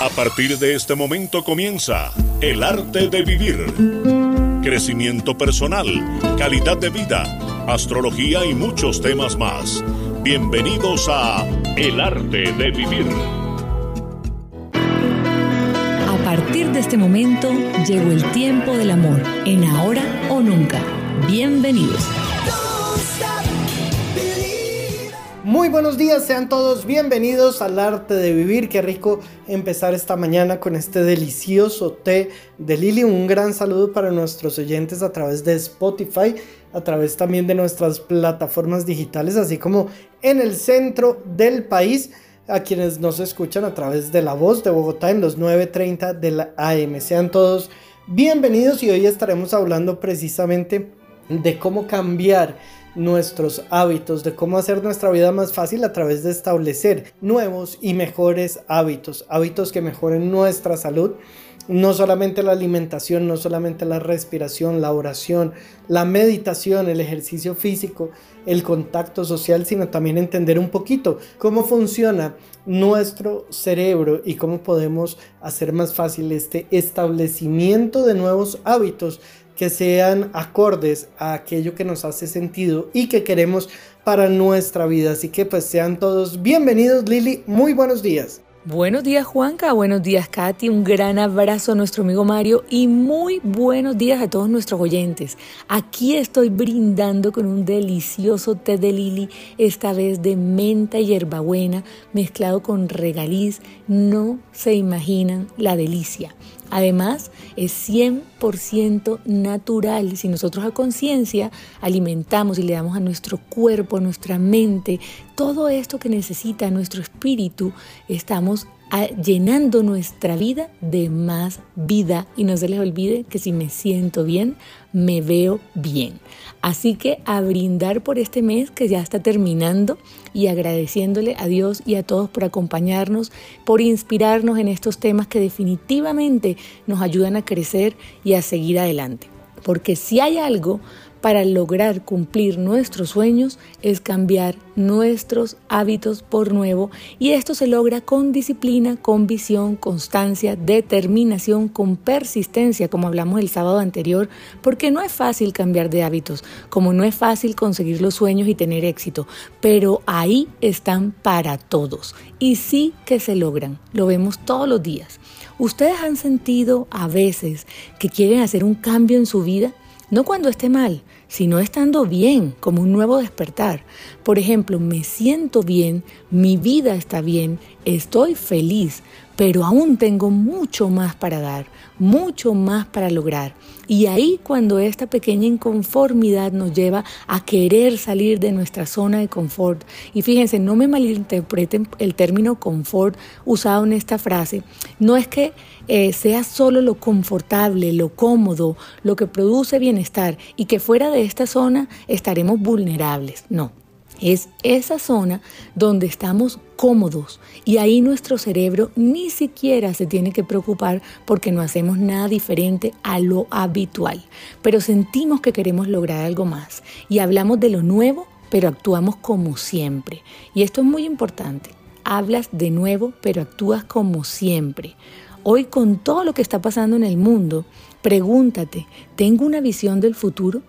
A partir de este momento comienza El arte de vivir. Crecimiento personal, calidad de vida, astrología y muchos temas más. Bienvenidos a El arte de vivir. A partir de este momento llegó el tiempo del amor, en ahora o nunca. Bienvenidos. Muy buenos días, sean todos bienvenidos al arte de vivir. Qué rico empezar esta mañana con este delicioso té de Lili. Un gran saludo para nuestros oyentes a través de Spotify, a través también de nuestras plataformas digitales, así como en el centro del país, a quienes nos escuchan a través de la voz de Bogotá en los 9.30 de la AM. Sean todos bienvenidos y hoy estaremos hablando precisamente de cómo cambiar nuestros hábitos, de cómo hacer nuestra vida más fácil a través de establecer nuevos y mejores hábitos, hábitos que mejoren nuestra salud, no solamente la alimentación, no solamente la respiración, la oración, la meditación, el ejercicio físico, el contacto social, sino también entender un poquito cómo funciona nuestro cerebro y cómo podemos hacer más fácil este establecimiento de nuevos hábitos que sean acordes a aquello que nos hace sentido y que queremos para nuestra vida. Así que pues sean todos bienvenidos Lili, muy buenos días. Buenos días Juanca, buenos días Katy, un gran abrazo a nuestro amigo Mario y muy buenos días a todos nuestros oyentes. Aquí estoy brindando con un delicioso té de lili, esta vez de menta y hierbabuena mezclado con regaliz. No se imaginan la delicia. Además, es 100% natural. Si nosotros a conciencia alimentamos y le damos a nuestro cuerpo, a nuestra mente, todo esto que necesita nuestro espíritu, estamos llenando nuestra vida de más vida. Y no se les olvide que si me siento bien, me veo bien. Así que a brindar por este mes que ya está terminando y agradeciéndole a Dios y a todos por acompañarnos, por inspirarnos en estos temas que definitivamente nos ayudan a crecer y a seguir adelante. Porque si hay algo para lograr cumplir nuestros sueños es cambiar nuestros hábitos por nuevo y esto se logra con disciplina, con visión, constancia, determinación, con persistencia, como hablamos el sábado anterior, porque no es fácil cambiar de hábitos, como no es fácil conseguir los sueños y tener éxito, pero ahí están para todos y sí que se logran, lo vemos todos los días. ¿Ustedes han sentido a veces que quieren hacer un cambio en su vida? No cuando esté mal, sino estando bien, como un nuevo despertar. Por ejemplo, me siento bien, mi vida está bien, estoy feliz, pero aún tengo mucho más para dar, mucho más para lograr. Y ahí cuando esta pequeña inconformidad nos lleva a querer salir de nuestra zona de confort. Y fíjense, no me malinterpreten el término confort usado en esta frase. No es que eh, sea solo lo confortable, lo cómodo, lo que produce bienestar y que fuera de esta zona estaremos vulnerables. No. Es esa zona donde estamos cómodos y ahí nuestro cerebro ni siquiera se tiene que preocupar porque no hacemos nada diferente a lo habitual, pero sentimos que queremos lograr algo más y hablamos de lo nuevo, pero actuamos como siempre. Y esto es muy importante. Hablas de nuevo, pero actúas como siempre. Hoy con todo lo que está pasando en el mundo, pregúntate, ¿tengo una visión del futuro?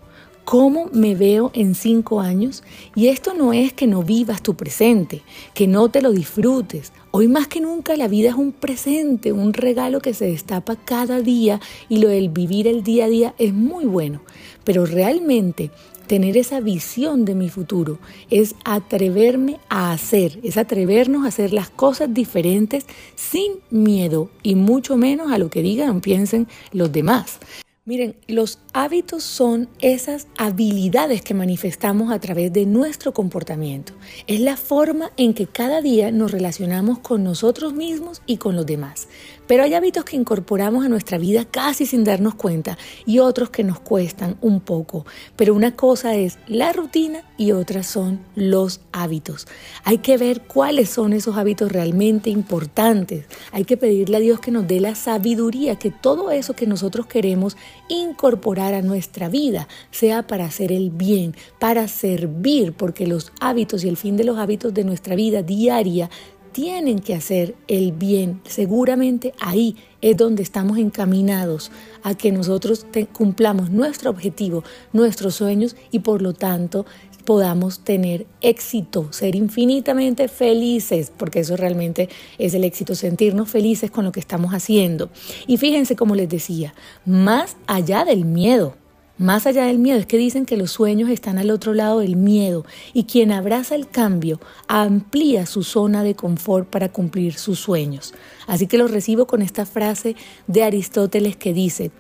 ¿Cómo me veo en cinco años? Y esto no es que no vivas tu presente, que no te lo disfrutes. Hoy más que nunca la vida es un presente, un regalo que se destapa cada día y lo del vivir el día a día es muy bueno. Pero realmente tener esa visión de mi futuro es atreverme a hacer, es atrevernos a hacer las cosas diferentes sin miedo y mucho menos a lo que digan o piensen los demás. Miren, los hábitos son esas habilidades que manifestamos a través de nuestro comportamiento. Es la forma en que cada día nos relacionamos con nosotros mismos y con los demás. Pero hay hábitos que incorporamos a nuestra vida casi sin darnos cuenta y otros que nos cuestan un poco. Pero una cosa es la rutina y otras son los hábitos. Hay que ver cuáles son esos hábitos realmente importantes. Hay que pedirle a Dios que nos dé la sabiduría, que todo eso que nosotros queremos incorporar a nuestra vida sea para hacer el bien, para servir, porque los hábitos y el fin de los hábitos de nuestra vida diaria tienen que hacer el bien. Seguramente ahí es donde estamos encaminados a que nosotros cumplamos nuestro objetivo, nuestros sueños y por lo tanto podamos tener éxito, ser infinitamente felices, porque eso realmente es el éxito, sentirnos felices con lo que estamos haciendo. Y fíjense como les decía, más allá del miedo, más allá del miedo, es que dicen que los sueños están al otro lado del miedo y quien abraza el cambio amplía su zona de confort para cumplir sus sueños. Así que los recibo con esta frase de Aristóteles que dice,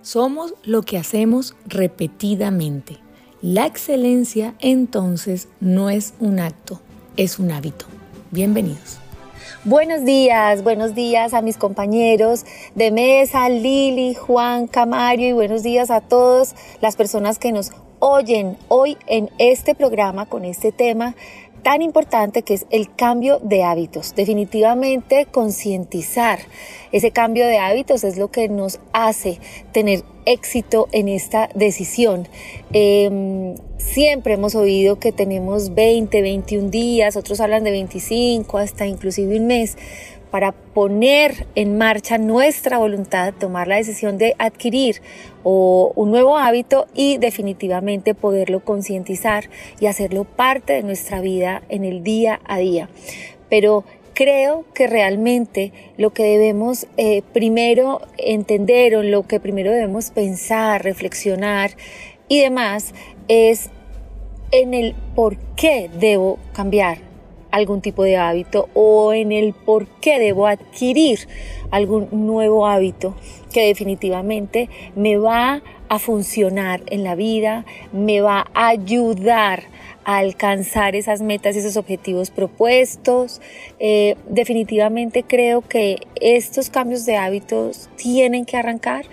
somos lo que hacemos repetidamente. La excelencia entonces no es un acto, es un hábito. Bienvenidos. Buenos días, buenos días a mis compañeros de mesa, Lili, Juan, Camario y buenos días a todas las personas que nos oyen hoy en este programa con este tema tan importante que es el cambio de hábitos. Definitivamente concientizar ese cambio de hábitos es lo que nos hace tener éxito en esta decisión. Em, siempre hemos oído que tenemos 20, 21 días, otros hablan de 25, hasta inclusive un mes para poner en marcha nuestra voluntad, tomar la decisión de adquirir o un nuevo hábito y definitivamente poderlo concientizar y hacerlo parte de nuestra vida en el día a día. Pero creo que realmente lo que debemos eh, primero entender o lo que primero debemos pensar, reflexionar y demás es en el por qué debo cambiar algún tipo de hábito o en el por qué debo adquirir algún nuevo hábito que definitivamente me va a funcionar en la vida, me va a ayudar a alcanzar esas metas y esos objetivos propuestos. Eh, definitivamente creo que estos cambios de hábitos tienen que arrancar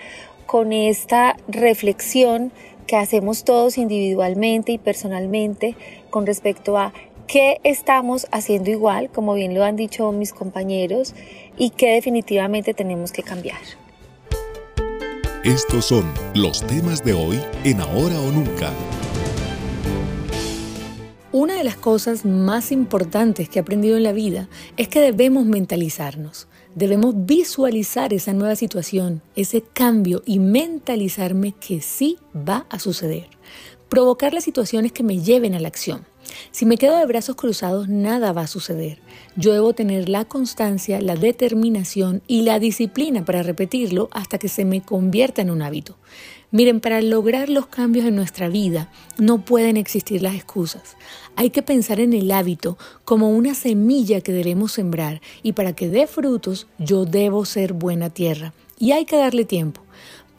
con esta reflexión que hacemos todos individualmente y personalmente con respecto a qué estamos haciendo igual, como bien lo han dicho mis compañeros, y qué definitivamente tenemos que cambiar. Estos son los temas de hoy en Ahora o Nunca. Una de las cosas más importantes que he aprendido en la vida es que debemos mentalizarnos. Debemos visualizar esa nueva situación, ese cambio y mentalizarme que sí va a suceder. Provocar las situaciones que me lleven a la acción. Si me quedo de brazos cruzados, nada va a suceder. Yo debo tener la constancia, la determinación y la disciplina para repetirlo hasta que se me convierta en un hábito. Miren, para lograr los cambios en nuestra vida no pueden existir las excusas. Hay que pensar en el hábito como una semilla que debemos sembrar y para que dé frutos yo debo ser buena tierra. Y hay que darle tiempo.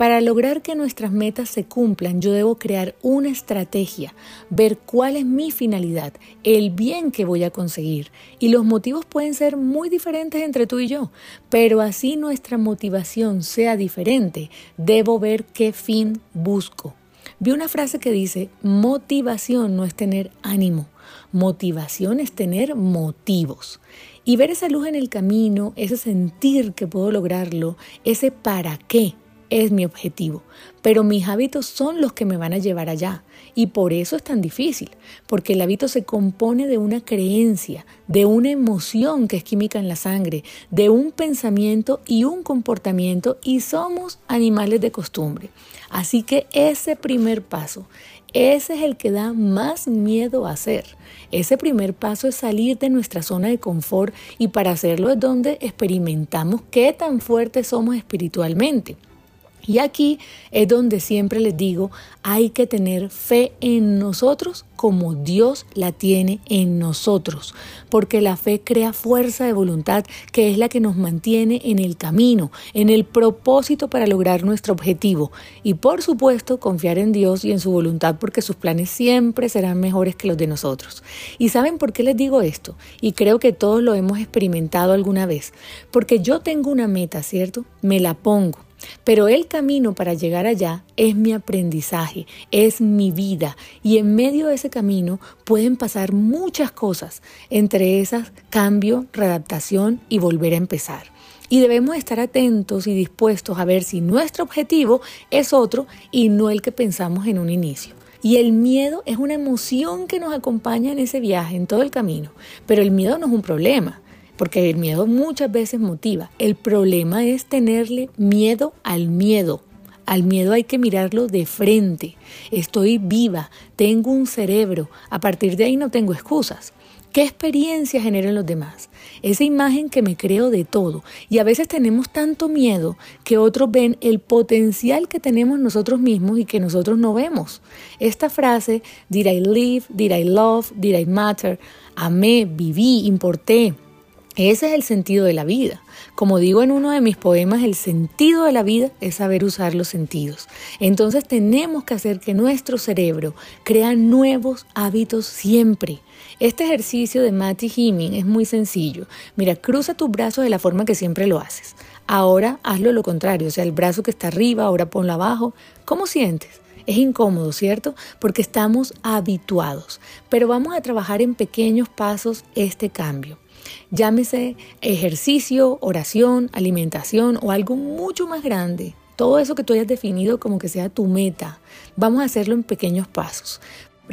Para lograr que nuestras metas se cumplan, yo debo crear una estrategia, ver cuál es mi finalidad, el bien que voy a conseguir. Y los motivos pueden ser muy diferentes entre tú y yo, pero así nuestra motivación sea diferente, debo ver qué fin busco. Vi una frase que dice, motivación no es tener ánimo, motivación es tener motivos. Y ver esa luz en el camino, ese sentir que puedo lograrlo, ese para qué es mi objetivo, pero mis hábitos son los que me van a llevar allá. Y por eso es tan difícil, porque el hábito se compone de una creencia, de una emoción que es química en la sangre, de un pensamiento y un comportamiento y somos animales de costumbre. Así que ese primer paso, ese es el que da más miedo a hacer. Ese primer paso es salir de nuestra zona de confort y para hacerlo es donde experimentamos qué tan fuertes somos espiritualmente. Y aquí es donde siempre les digo, hay que tener fe en nosotros como Dios la tiene en nosotros, porque la fe crea fuerza de voluntad que es la que nos mantiene en el camino, en el propósito para lograr nuestro objetivo. Y por supuesto, confiar en Dios y en su voluntad, porque sus planes siempre serán mejores que los de nosotros. ¿Y saben por qué les digo esto? Y creo que todos lo hemos experimentado alguna vez. Porque yo tengo una meta, ¿cierto? Me la pongo pero el camino para llegar allá es mi aprendizaje, es mi vida y en medio de ese camino pueden pasar muchas cosas, entre esas cambio, readaptación y volver a empezar. Y debemos estar atentos y dispuestos a ver si nuestro objetivo es otro y no el que pensamos en un inicio. Y el miedo es una emoción que nos acompaña en ese viaje, en todo el camino. Pero el miedo no es un problema porque el miedo muchas veces motiva. El problema es tenerle miedo al miedo. Al miedo hay que mirarlo de frente. Estoy viva, tengo un cerebro, a partir de ahí no tengo excusas. ¿Qué experiencia generan los demás? Esa imagen que me creo de todo. Y a veces tenemos tanto miedo que otros ven el potencial que tenemos nosotros mismos y que nosotros no vemos. Esta frase, did I live, did I love, did I matter, amé, viví, importé. Ese es el sentido de la vida. Como digo en uno de mis poemas, el sentido de la vida es saber usar los sentidos. Entonces tenemos que hacer que nuestro cerebro crea nuevos hábitos siempre. Este ejercicio de Matty Heming es muy sencillo. Mira, cruza tus brazos de la forma que siempre lo haces. Ahora hazlo lo contrario, o sea, el brazo que está arriba, ahora ponlo abajo. ¿Cómo sientes? Es incómodo, ¿cierto? Porque estamos habituados. Pero vamos a trabajar en pequeños pasos este cambio. Llámese ejercicio, oración, alimentación o algo mucho más grande. Todo eso que tú hayas definido como que sea tu meta. Vamos a hacerlo en pequeños pasos.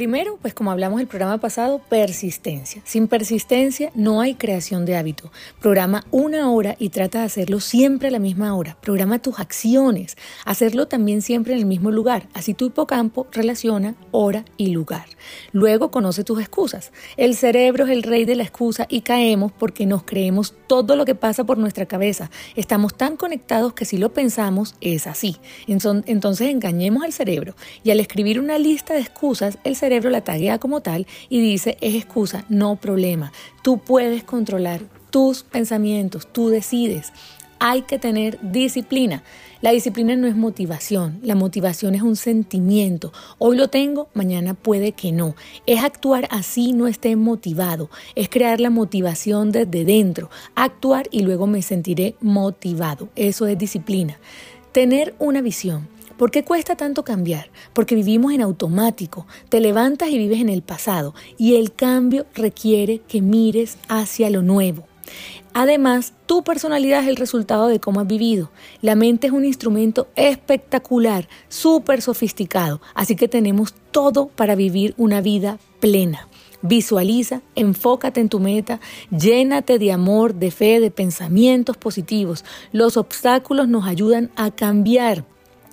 Primero, pues como hablamos el programa pasado, persistencia. Sin persistencia no hay creación de hábito. Programa una hora y trata de hacerlo siempre a la misma hora. Programa tus acciones. Hacerlo también siempre en el mismo lugar. Así tu hipocampo relaciona hora y lugar. Luego conoce tus excusas. El cerebro es el rey de la excusa y caemos porque nos creemos todo lo que pasa por nuestra cabeza. Estamos tan conectados que si lo pensamos es así. Entonces engañemos al cerebro y al escribir una lista de excusas, el cerebro la taguea como tal y dice, es excusa, no problema. Tú puedes controlar tus pensamientos, tú decides. Hay que tener disciplina. La disciplina no es motivación, la motivación es un sentimiento. Hoy lo tengo, mañana puede que no. Es actuar así no esté motivado, es crear la motivación desde dentro, actuar y luego me sentiré motivado. Eso es disciplina. Tener una visión. ¿Por qué cuesta tanto cambiar? Porque vivimos en automático, te levantas y vives en el pasado y el cambio requiere que mires hacia lo nuevo. Además, tu personalidad es el resultado de cómo has vivido. La mente es un instrumento espectacular, súper sofisticado, así que tenemos todo para vivir una vida plena. Visualiza, enfócate en tu meta, llénate de amor, de fe, de pensamientos positivos. Los obstáculos nos ayudan a cambiar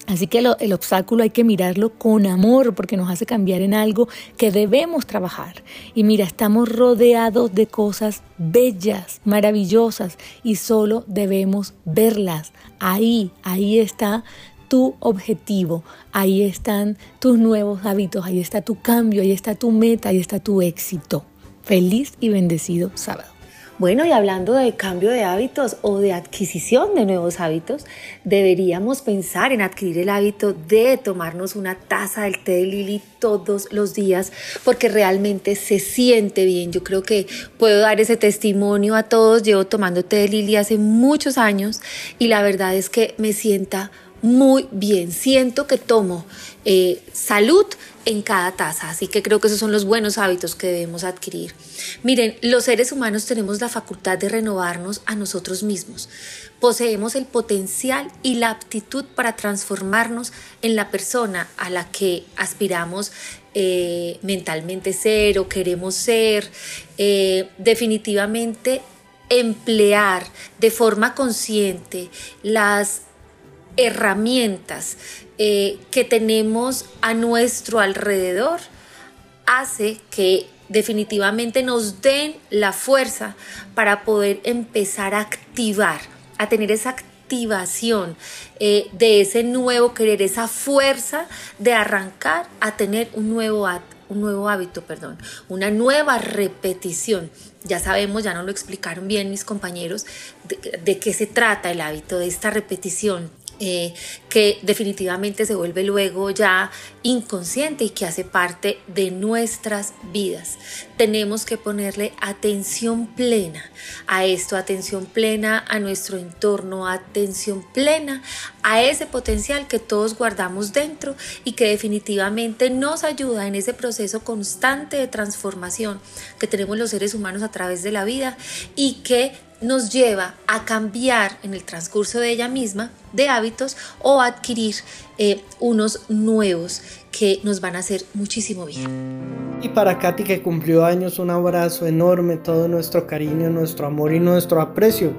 Así que el obstáculo hay que mirarlo con amor porque nos hace cambiar en algo que debemos trabajar. Y mira, estamos rodeados de cosas bellas, maravillosas y solo debemos verlas. Ahí, ahí está tu objetivo, ahí están tus nuevos hábitos, ahí está tu cambio, ahí está tu meta, ahí está tu éxito. Feliz y bendecido sábado. Bueno, y hablando de cambio de hábitos o de adquisición de nuevos hábitos, deberíamos pensar en adquirir el hábito de tomarnos una taza del té de Lili todos los días porque realmente se siente bien. Yo creo que puedo dar ese testimonio a todos. Llevo tomando té de Lili hace muchos años y la verdad es que me sienta muy bien. Siento que tomo eh, salud en cada taza. Así que creo que esos son los buenos hábitos que debemos adquirir. Miren, los seres humanos tenemos la facultad de renovarnos a nosotros mismos. Poseemos el potencial y la aptitud para transformarnos en la persona a la que aspiramos eh, mentalmente ser o queremos ser. Eh, definitivamente emplear de forma consciente las herramientas eh, que tenemos a nuestro alrededor hace que definitivamente nos den la fuerza para poder empezar a activar, a tener esa activación eh, de ese nuevo querer, esa fuerza de arrancar a tener un nuevo, un nuevo hábito, perdón, una nueva repetición. Ya sabemos, ya nos lo explicaron bien mis compañeros, de qué se trata el hábito, de esta repetición eh, que definitivamente se vuelve luego ya inconsciente y que hace parte de nuestras vidas. Tenemos que ponerle atención plena a esto, atención plena a nuestro entorno, atención plena a ese potencial que todos guardamos dentro y que definitivamente nos ayuda en ese proceso constante de transformación que tenemos los seres humanos a través de la vida y que nos lleva a cambiar en el transcurso de ella misma de hábitos o adquirir eh, unos nuevos que nos van a hacer muchísimo bien. Y para Katy que cumplió años, un abrazo enorme, todo nuestro cariño, nuestro amor y nuestro aprecio.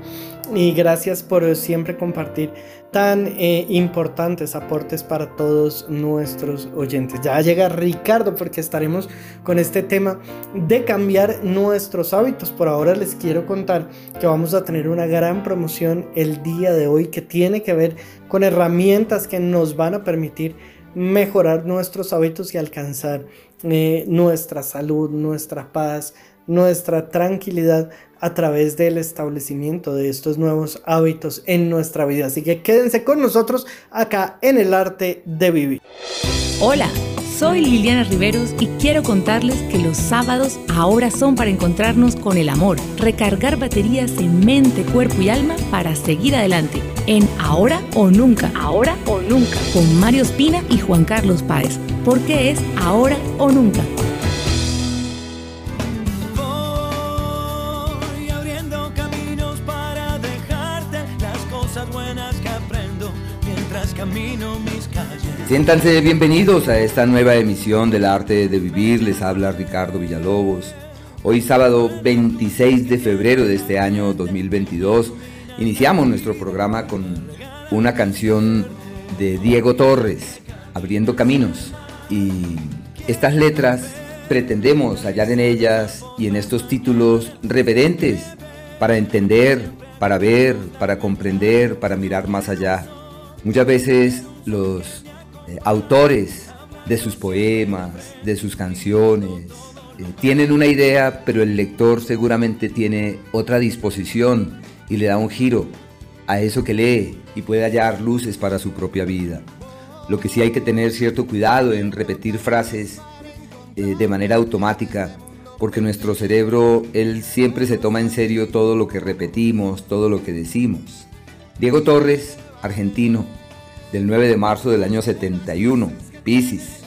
Y gracias por siempre compartir tan eh, importantes aportes para todos nuestros oyentes. Ya llega Ricardo porque estaremos con este tema de cambiar nuestros hábitos. Por ahora les quiero contar que vamos a tener una gran promoción el día de hoy que tiene que ver con herramientas que nos van a permitir mejorar nuestros hábitos y alcanzar eh, nuestra salud, nuestra paz, nuestra tranquilidad a través del establecimiento de estos nuevos hábitos en nuestra vida. Así que quédense con nosotros acá en el arte de vivir. Hola, soy Liliana Riveros y quiero contarles que los sábados ahora son para encontrarnos con el amor, recargar baterías en mente, cuerpo y alma para seguir adelante en Ahora o Nunca. Ahora o Nunca. Con Mario Espina y Juan Carlos Páez. Porque es Ahora o Nunca. Siéntanse bienvenidos a esta nueva emisión del arte de vivir. Les habla Ricardo Villalobos. Hoy sábado 26 de febrero de este año 2022 iniciamos nuestro programa con una canción de Diego Torres, Abriendo Caminos. Y estas letras pretendemos hallar en ellas y en estos títulos reverentes para entender, para ver, para comprender, para mirar más allá. Muchas veces los eh, autores de sus poemas, de sus canciones. Eh, tienen una idea, pero el lector seguramente tiene otra disposición y le da un giro a eso que lee y puede hallar luces para su propia vida. Lo que sí hay que tener cierto cuidado en repetir frases eh, de manera automática, porque nuestro cerebro, él siempre se toma en serio todo lo que repetimos, todo lo que decimos. Diego Torres, argentino, del 9 de marzo del año 71, Pisces.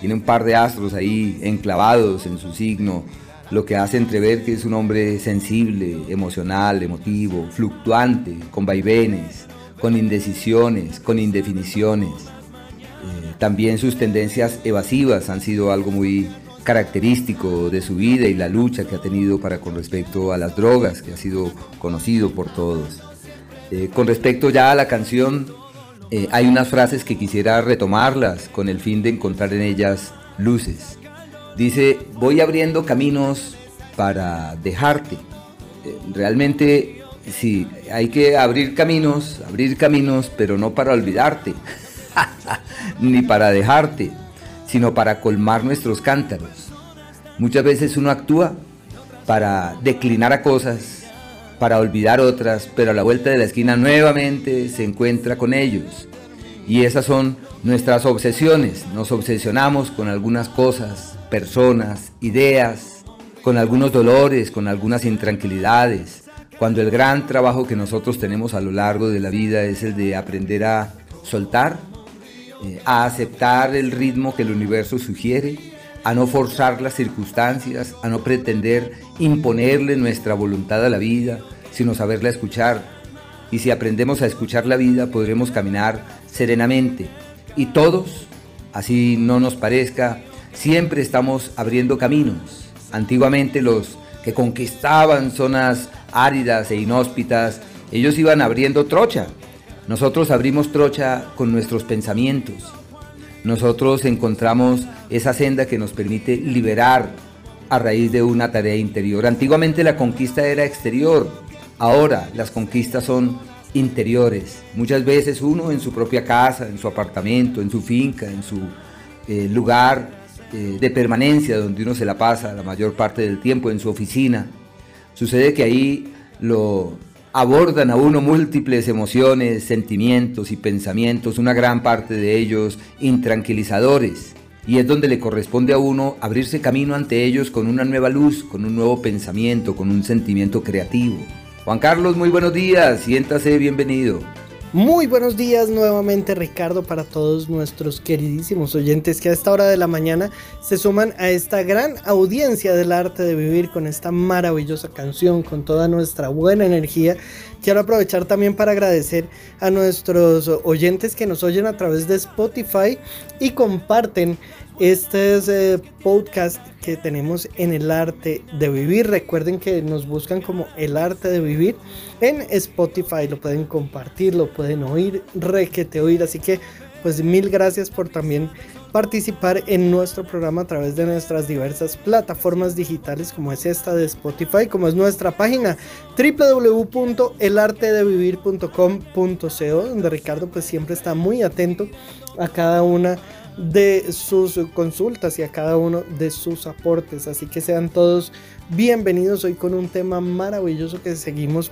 Tiene un par de astros ahí enclavados en su signo, lo que hace entrever que es un hombre sensible, emocional, emotivo, fluctuante, con vaivenes, con indecisiones, con indefiniciones. Eh, también sus tendencias evasivas han sido algo muy característico de su vida y la lucha que ha tenido para con respecto a las drogas, que ha sido conocido por todos. Eh, con respecto ya a la canción, eh, hay unas frases que quisiera retomarlas con el fin de encontrar en ellas luces. Dice, voy abriendo caminos para dejarte. Eh, realmente, sí, hay que abrir caminos, abrir caminos, pero no para olvidarte, ni para dejarte, sino para colmar nuestros cántaros. Muchas veces uno actúa para declinar a cosas para olvidar otras, pero a la vuelta de la esquina nuevamente se encuentra con ellos. Y esas son nuestras obsesiones. Nos obsesionamos con algunas cosas, personas, ideas, con algunos dolores, con algunas intranquilidades, cuando el gran trabajo que nosotros tenemos a lo largo de la vida es el de aprender a soltar, eh, a aceptar el ritmo que el universo sugiere, a no forzar las circunstancias, a no pretender imponerle nuestra voluntad a la vida, sino saberla escuchar. Y si aprendemos a escuchar la vida, podremos caminar serenamente. Y todos, así no nos parezca, siempre estamos abriendo caminos. Antiguamente los que conquistaban zonas áridas e inhóspitas, ellos iban abriendo trocha. Nosotros abrimos trocha con nuestros pensamientos. Nosotros encontramos esa senda que nos permite liberar a raíz de una tarea interior. Antiguamente la conquista era exterior, ahora las conquistas son interiores. Muchas veces uno en su propia casa, en su apartamento, en su finca, en su eh, lugar eh, de permanencia donde uno se la pasa la mayor parte del tiempo, en su oficina. Sucede que ahí lo abordan a uno múltiples emociones, sentimientos y pensamientos, una gran parte de ellos intranquilizadores y es donde le corresponde a uno abrirse camino ante ellos con una nueva luz, con un nuevo pensamiento, con un sentimiento creativo. Juan Carlos, muy buenos días, siéntase bienvenido. Muy buenos días nuevamente Ricardo para todos nuestros queridísimos oyentes que a esta hora de la mañana se suman a esta gran audiencia del arte de vivir con esta maravillosa canción, con toda nuestra buena energía. Quiero aprovechar también para agradecer a nuestros oyentes que nos oyen a través de Spotify y comparten este es eh, podcast que tenemos en el arte de vivir. Recuerden que nos buscan como el arte de vivir en Spotify. Lo pueden compartir, lo pueden oír, requete oír. Así que pues mil gracias por también participar en nuestro programa a través de nuestras diversas plataformas digitales como es esta de Spotify, como es nuestra página www.elartedevivir.com.co donde Ricardo pues siempre está muy atento a cada una de sus consultas y a cada uno de sus aportes. Así que sean todos bienvenidos hoy con un tema maravilloso que seguimos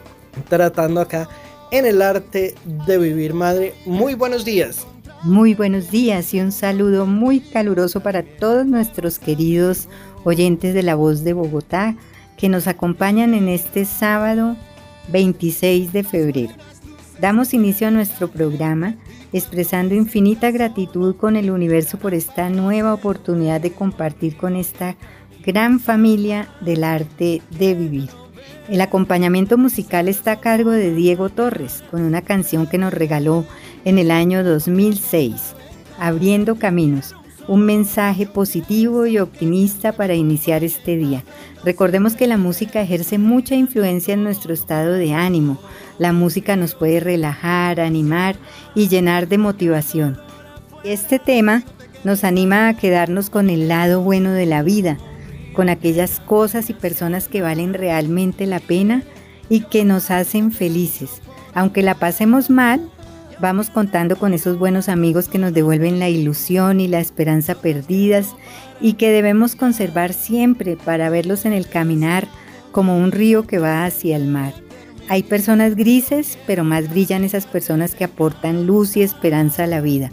tratando acá en el arte de vivir madre. Muy buenos días. Muy buenos días y un saludo muy caluroso para todos nuestros queridos oyentes de la voz de Bogotá que nos acompañan en este sábado 26 de febrero. Damos inicio a nuestro programa expresando infinita gratitud con el universo por esta nueva oportunidad de compartir con esta gran familia del arte de vivir. El acompañamiento musical está a cargo de Diego Torres, con una canción que nos regaló en el año 2006, Abriendo Caminos, un mensaje positivo y optimista para iniciar este día. Recordemos que la música ejerce mucha influencia en nuestro estado de ánimo, la música nos puede relajar, animar y llenar de motivación. Este tema nos anima a quedarnos con el lado bueno de la vida, con aquellas cosas y personas que valen realmente la pena y que nos hacen felices. Aunque la pasemos mal, vamos contando con esos buenos amigos que nos devuelven la ilusión y la esperanza perdidas y que debemos conservar siempre para verlos en el caminar como un río que va hacia el mar. Hay personas grises, pero más brillan esas personas que aportan luz y esperanza a la vida.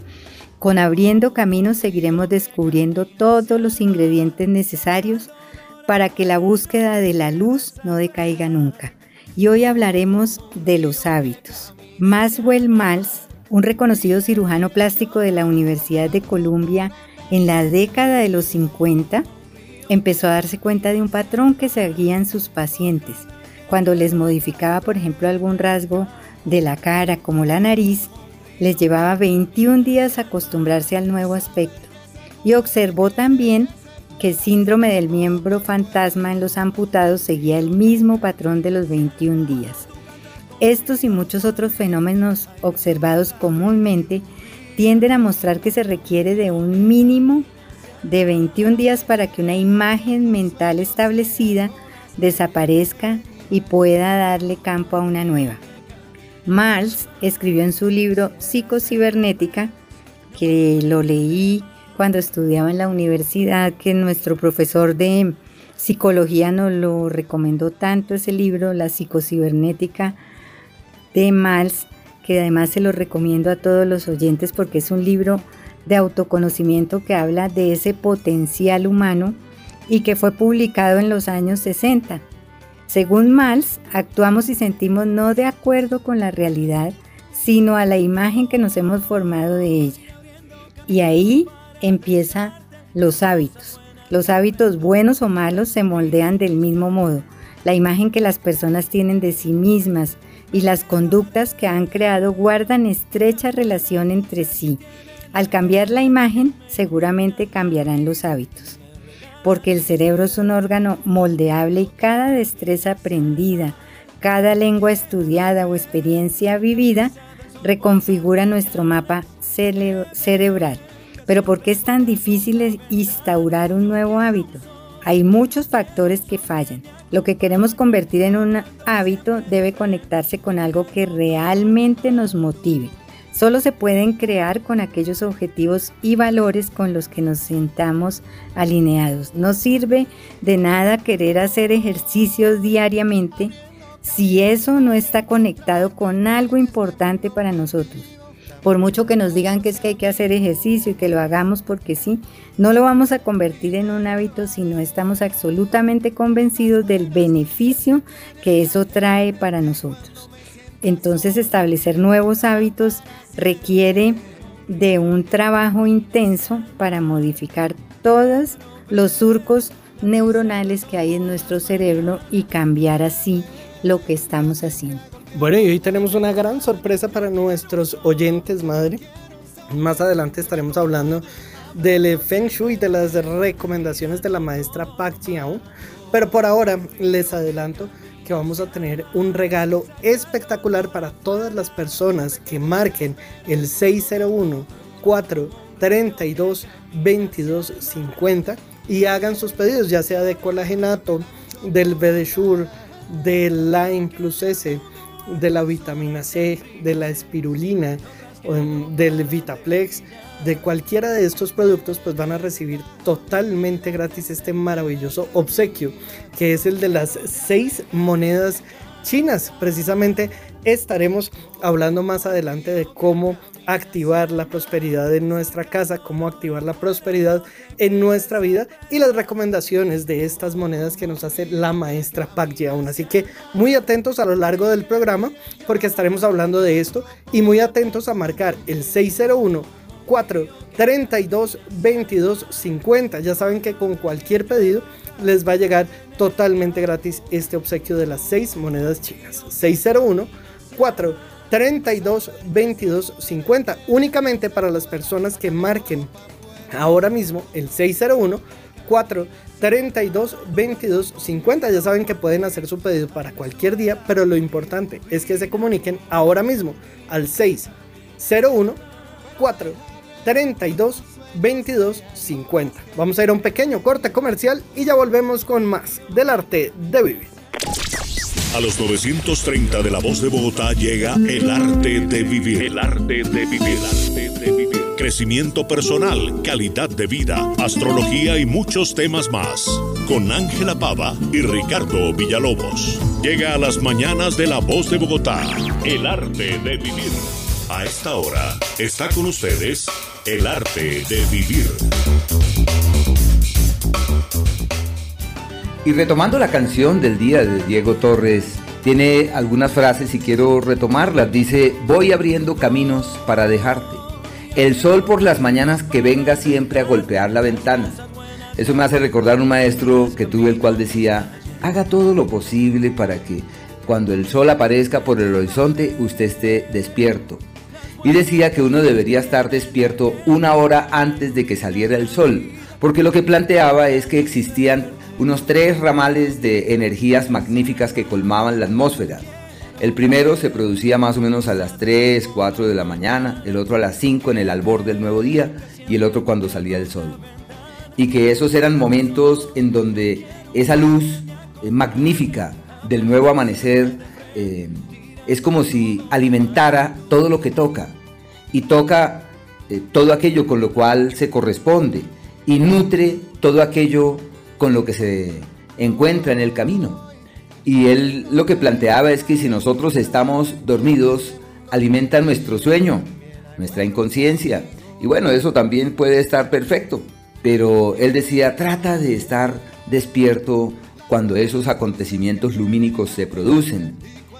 Con abriendo caminos seguiremos descubriendo todos los ingredientes necesarios para que la búsqueda de la luz no decaiga nunca. Y hoy hablaremos de los hábitos. Maxwell Maltz, un reconocido cirujano plástico de la Universidad de Columbia en la década de los 50, empezó a darse cuenta de un patrón que seguían sus pacientes cuando les modificaba, por ejemplo, algún rasgo de la cara, como la nariz, les llevaba 21 días acostumbrarse al nuevo aspecto. Y observó también que el síndrome del miembro fantasma en los amputados seguía el mismo patrón de los 21 días. Estos y muchos otros fenómenos observados comúnmente tienden a mostrar que se requiere de un mínimo de 21 días para que una imagen mental establecida desaparezca y pueda darle campo a una nueva. Marx escribió en su libro Psicocibernética, que lo leí cuando estudiaba en la universidad, que nuestro profesor de psicología nos lo recomendó tanto ese libro, La psicocibernética de Marx, que además se lo recomiendo a todos los oyentes porque es un libro de autoconocimiento que habla de ese potencial humano y que fue publicado en los años 60. Según Maltz, actuamos y sentimos no de acuerdo con la realidad, sino a la imagen que nos hemos formado de ella. Y ahí empieza los hábitos. Los hábitos buenos o malos se moldean del mismo modo. La imagen que las personas tienen de sí mismas y las conductas que han creado guardan estrecha relación entre sí. Al cambiar la imagen, seguramente cambiarán los hábitos porque el cerebro es un órgano moldeable y cada destreza aprendida, cada lengua estudiada o experiencia vivida reconfigura nuestro mapa cerebral. Pero ¿por qué es tan difícil instaurar un nuevo hábito? Hay muchos factores que fallan. Lo que queremos convertir en un hábito debe conectarse con algo que realmente nos motive solo se pueden crear con aquellos objetivos y valores con los que nos sintamos alineados. No sirve de nada querer hacer ejercicios diariamente si eso no está conectado con algo importante para nosotros. Por mucho que nos digan que es que hay que hacer ejercicio y que lo hagamos porque sí, no lo vamos a convertir en un hábito si no estamos absolutamente convencidos del beneficio que eso trae para nosotros. Entonces establecer nuevos hábitos requiere de un trabajo intenso para modificar todos los surcos neuronales que hay en nuestro cerebro y cambiar así lo que estamos haciendo. Bueno, y hoy tenemos una gran sorpresa para nuestros oyentes, madre. Más adelante estaremos hablando del Feng Shui y de las recomendaciones de la maestra Pak Jiao. Pero por ahora les adelanto que vamos a tener un regalo espectacular para todas las personas que marquen el 601 432 2250 y hagan sus pedidos, ya sea de colagenato, del Bedeshur, del Lime Plus S, de la vitamina C, de la espirulina, del Vitaplex, de cualquiera de estos productos, pues van a recibir totalmente gratis este maravilloso obsequio, que es el de las seis monedas chinas. Precisamente estaremos hablando más adelante de cómo activar la prosperidad en nuestra casa, cómo activar la prosperidad en nuestra vida y las recomendaciones de estas monedas que nos hace la maestra Pak Yeon. Así que muy atentos a lo largo del programa porque estaremos hablando de esto y muy atentos a marcar el 601 4 32 22 50. Ya saben que con cualquier pedido les va a llegar totalmente gratis este obsequio de las 6 monedas chinas. 601 4 32 22 50. Únicamente para las personas que marquen ahora mismo el 601 4 32 22 50. Ya saben que pueden hacer su pedido para cualquier día, pero lo importante es que se comuniquen ahora mismo al 601 4 32 22 50. Vamos a ir a un pequeño corte comercial y ya volvemos con más del arte de vivir. A los 930 de la voz de Bogotá llega el arte de vivir. El arte de vivir. El arte de vivir. Crecimiento personal, calidad de vida, astrología y muchos temas más. Con Ángela Pava y Ricardo Villalobos. Llega a las mañanas de la voz de Bogotá. El arte de vivir. A esta hora está con ustedes el arte de vivir. Y retomando la canción del día de Diego Torres, tiene algunas frases y quiero retomarlas. Dice, voy abriendo caminos para dejarte. El sol por las mañanas que venga siempre a golpear la ventana. Eso me hace recordar un maestro que tuve el cual decía, haga todo lo posible para que cuando el sol aparezca por el horizonte usted esté despierto. Y decía que uno debería estar despierto una hora antes de que saliera el sol, porque lo que planteaba es que existían unos tres ramales de energías magníficas que colmaban la atmósfera. El primero se producía más o menos a las 3, 4 de la mañana, el otro a las 5 en el albor del nuevo día y el otro cuando salía el sol. Y que esos eran momentos en donde esa luz eh, magnífica del nuevo amanecer eh, es como si alimentara todo lo que toca y toca eh, todo aquello con lo cual se corresponde y nutre todo aquello con lo que se encuentra en el camino. Y él lo que planteaba es que si nosotros estamos dormidos, alimenta nuestro sueño, nuestra inconsciencia. Y bueno, eso también puede estar perfecto. Pero él decía, trata de estar despierto cuando esos acontecimientos lumínicos se producen.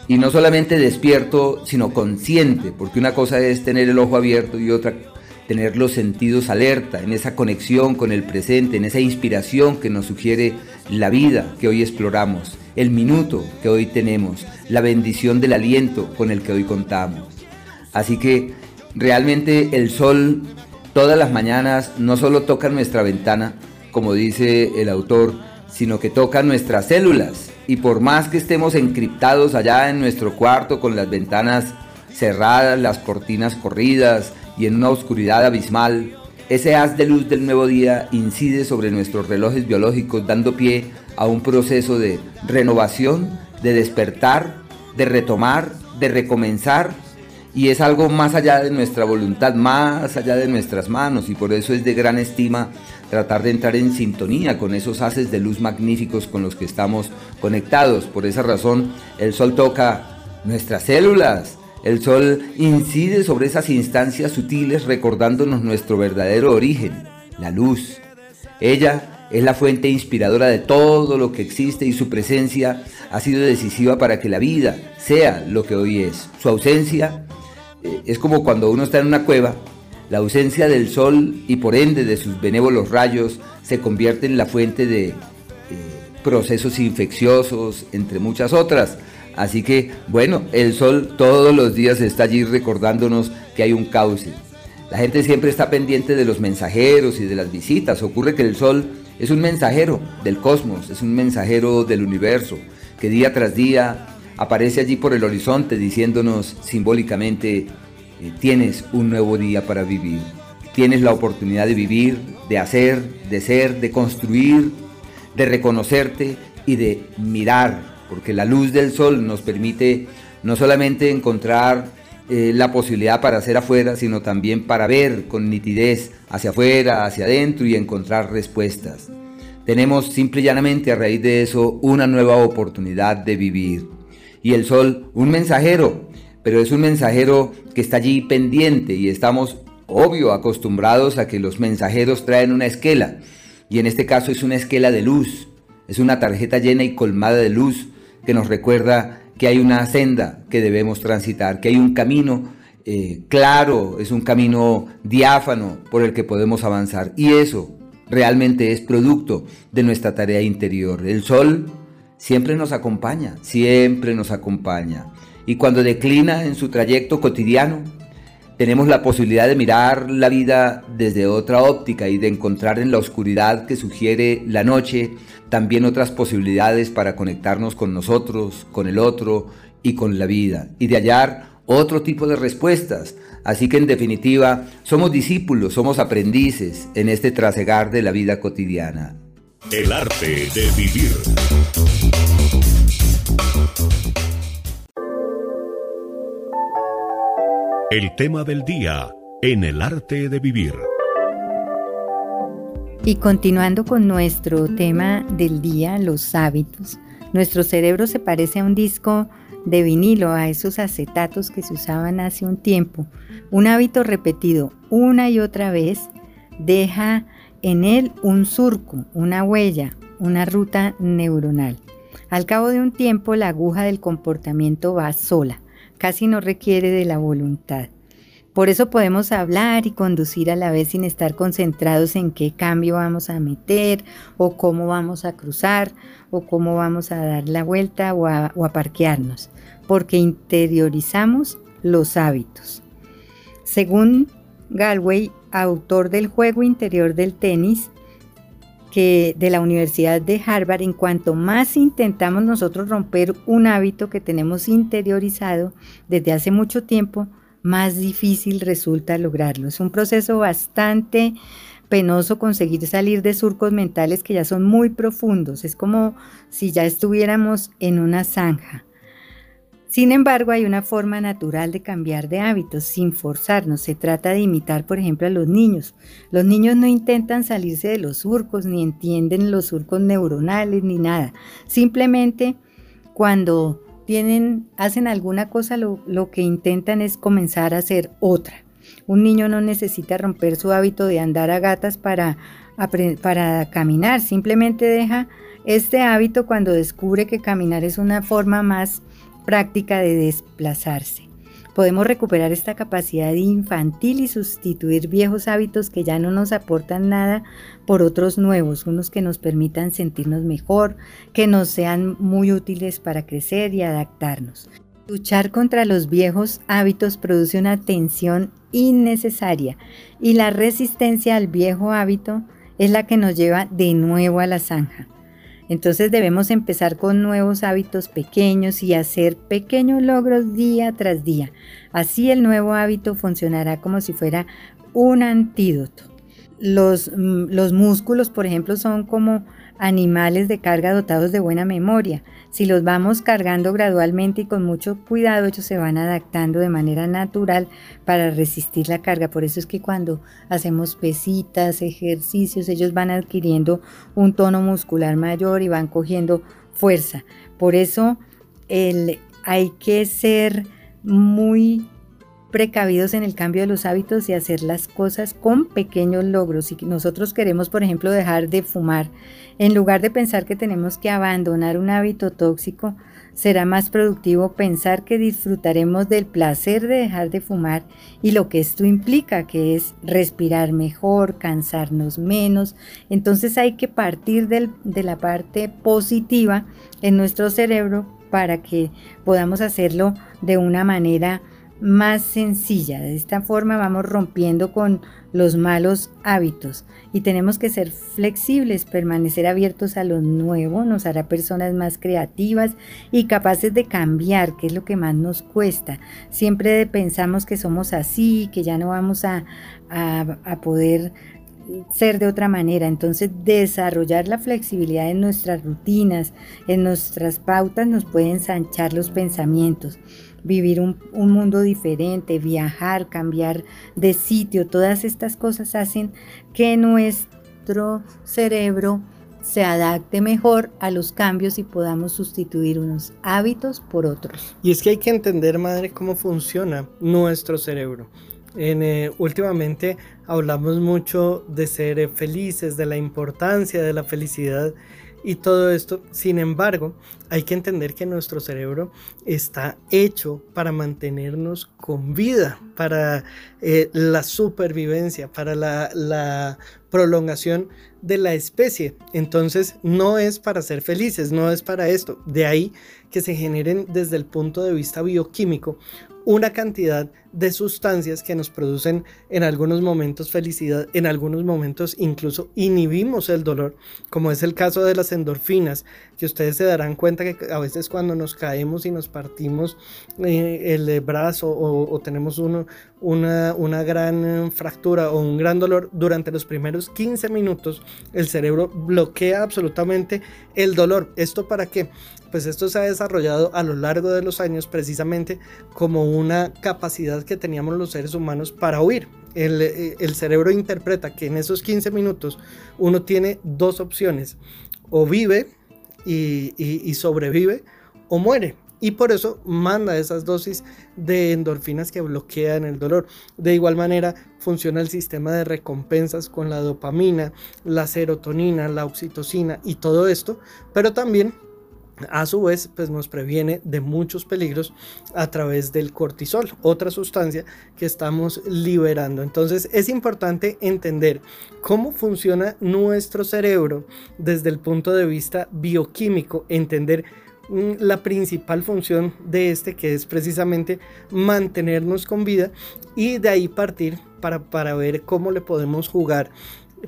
Y no solamente despierto, sino consciente, porque una cosa es tener el ojo abierto y otra tener los sentidos alerta, en esa conexión con el presente, en esa inspiración que nos sugiere la vida que hoy exploramos, el minuto que hoy tenemos, la bendición del aliento con el que hoy contamos. Así que realmente el sol todas las mañanas no solo toca nuestra ventana, como dice el autor, sino que toca nuestras células. Y por más que estemos encriptados allá en nuestro cuarto con las ventanas cerradas, las cortinas corridas, y en una oscuridad abismal, ese haz de luz del nuevo día incide sobre nuestros relojes biológicos dando pie a un proceso de renovación, de despertar, de retomar, de recomenzar y es algo más allá de nuestra voluntad, más allá de nuestras manos y por eso es de gran estima tratar de entrar en sintonía con esos haces de luz magníficos con los que estamos conectados. Por esa razón el sol toca nuestras células, el sol incide sobre esas instancias sutiles recordándonos nuestro verdadero origen, la luz. Ella es la fuente inspiradora de todo lo que existe y su presencia ha sido decisiva para que la vida sea lo que hoy es. Su ausencia eh, es como cuando uno está en una cueva, la ausencia del sol y por ende de sus benévolos rayos se convierte en la fuente de eh, procesos infecciosos, entre muchas otras. Así que, bueno, el sol todos los días está allí recordándonos que hay un cauce. La gente siempre está pendiente de los mensajeros y de las visitas. Ocurre que el sol es un mensajero del cosmos, es un mensajero del universo, que día tras día aparece allí por el horizonte diciéndonos simbólicamente, eh, tienes un nuevo día para vivir, tienes la oportunidad de vivir, de hacer, de ser, de construir, de reconocerte y de mirar, porque la luz del sol nos permite no solamente encontrar eh, la posibilidad para hacer afuera, sino también para ver con nitidez hacia afuera, hacia adentro y encontrar respuestas. Tenemos simple y llanamente a raíz de eso una nueva oportunidad de vivir. Y el sol, un mensajero, pero es un mensajero que está allí pendiente y estamos, obvio, acostumbrados a que los mensajeros traen una esquela. Y en este caso es una esquela de luz, es una tarjeta llena y colmada de luz que nos recuerda que hay una senda que debemos transitar, que hay un camino eh, claro, es un camino diáfano por el que podemos avanzar. Y eso realmente es producto de nuestra tarea interior. El sol siempre nos acompaña, siempre nos acompaña. Y cuando declina en su trayecto cotidiano, tenemos la posibilidad de mirar la vida desde otra óptica y de encontrar en la oscuridad que sugiere la noche también otras posibilidades para conectarnos con nosotros, con el otro y con la vida, y de hallar otro tipo de respuestas. Así que en definitiva, somos discípulos, somos aprendices en este trasegar de la vida cotidiana. El arte de vivir. El tema del día en el arte de vivir. Y continuando con nuestro tema del día, los hábitos, nuestro cerebro se parece a un disco de vinilo, a esos acetatos que se usaban hace un tiempo. Un hábito repetido una y otra vez deja en él un surco, una huella, una ruta neuronal. Al cabo de un tiempo la aguja del comportamiento va sola, casi no requiere de la voluntad. Por eso podemos hablar y conducir a la vez sin estar concentrados en qué cambio vamos a meter o cómo vamos a cruzar o cómo vamos a dar la vuelta o a, parquearnos, porque interiorizamos los hábitos. Según Galway, autor del juego interior del tenis, de la Universidad de Harvard, en cuanto más intentamos nosotros romper un hábito que tenemos interiorizado desde hace mucho tiempo, más difícil resulta lograrlo. Es un proceso bastante penoso conseguir salir de surcos mentales que ya son muy profundos. Es como si ya estuviéramos en una zanja. Sin embargo, hay una forma natural de cambiar de hábitos sin forzarnos. Se trata de imitar, por ejemplo, a los niños. Los niños no intentan salirse de los surcos, ni entienden los surcos neuronales, ni nada. Simplemente cuando tienen, hacen alguna cosa, lo, que intentan es comenzar a hacer otra. Un niño no necesita romper su hábito de andar a gatas para, para caminar, simplemente deja este hábito cuando descubre que caminar es una forma más práctica de desplazarse. Podemos recuperar esta capacidad infantil y sustituir viejos hábitos que ya no nos aportan nada por otros nuevos, unos que nos permitan sentirnos mejor, que nos sean muy útiles para crecer y adaptarnos. Luchar contra los viejos hábitos produce una tensión innecesaria y la resistencia al viejo hábito es la que nos lleva de nuevo a la zanja. Entonces debemos empezar con nuevos hábitos pequeños y hacer pequeños logros día tras día. Así el nuevo hábito funcionará como si fuera un antídoto. Los, mm, los músculos, por ejemplo, son como animales de carga dotados de buena memoria. Si los vamos cargando gradualmente y con mucho cuidado, ellos se van adaptando de manera natural para resistir la carga. Por eso es que cuando hacemos pesitas, ejercicios, ellos van adquiriendo un tono muscular mayor y van cogiendo fuerza. Por eso hay que ser muy precavidos en el cambio de los hábitos y hacer las cosas con pequeños logros. Si nosotros queremos, por ejemplo, dejar de fumar, en lugar de pensar que tenemos que abandonar un hábito tóxico, será más productivo pensar que disfrutaremos del placer de dejar de fumar y lo que esto implica, que es respirar mejor, cansarnos menos. Entonces hay que partir de la parte positiva en nuestro cerebro para que podamos hacerlo de una manera más sencilla. De esta forma vamos rompiendo con los malos hábitos y tenemos que ser flexibles, permanecer abiertos a lo nuevo, nos hará personas más creativas y capaces de cambiar, que es lo que más nos cuesta. Siempre pensamos que somos así, que ya no vamos a, a poder ser de otra manera. Entonces, desarrollar la flexibilidad en nuestras rutinas, en nuestras pautas, nos puede ensanchar los pensamientos vivir un, mundo diferente, viajar, cambiar de sitio, todas estas cosas hacen que nuestro cerebro se adapte mejor a los cambios y podamos sustituir unos hábitos por otros. Y es que hay que entender, madre, cómo funciona nuestro cerebro. En, eh, últimamente hablamos mucho de ser felices, de la importancia de la felicidad y todo esto. Sin embargo, hay que entender que nuestro cerebro está hecho para mantenernos con vida, para eh, la supervivencia, para la, la prolongación de la especie. Entonces, no es para ser felices, no es para esto. De ahí que se generen desde el punto de vista bioquímico una cantidad de sustancias que nos producen en algunos momentos felicidad, en algunos momentos incluso inhibimos el dolor, como es el caso de las endorfinas, que ustedes se darán cuenta que a veces cuando nos caemos y nos partimos eh, el brazo o, tenemos una, una gran fractura o un gran dolor, durante los primeros 15 minutos el cerebro bloquea absolutamente el dolor. ¿Esto para qué? Pues esto se ha desarrollado a lo largo de los años precisamente como una capacidad que teníamos los seres humanos para huir. Eh, el, cerebro interpreta que en esos 15 minutos uno tiene dos opciones, o vive y, sobrevive o muere. Y por eso manda esas dosis de endorfinas que bloquean el dolor. De igual manera funciona el sistema de recompensas con la dopamina, la serotonina, la oxitocina y todo esto, pero también a su vez pues nos previene de muchos peligros a través del cortisol, otra sustancia que estamos liberando. Entonces es importante entender cómo funciona nuestro cerebro desde el punto de vista bioquímico, entender mm, la principal función de este que es precisamente mantenernos con vida y de ahí partir para, para ver cómo le podemos jugar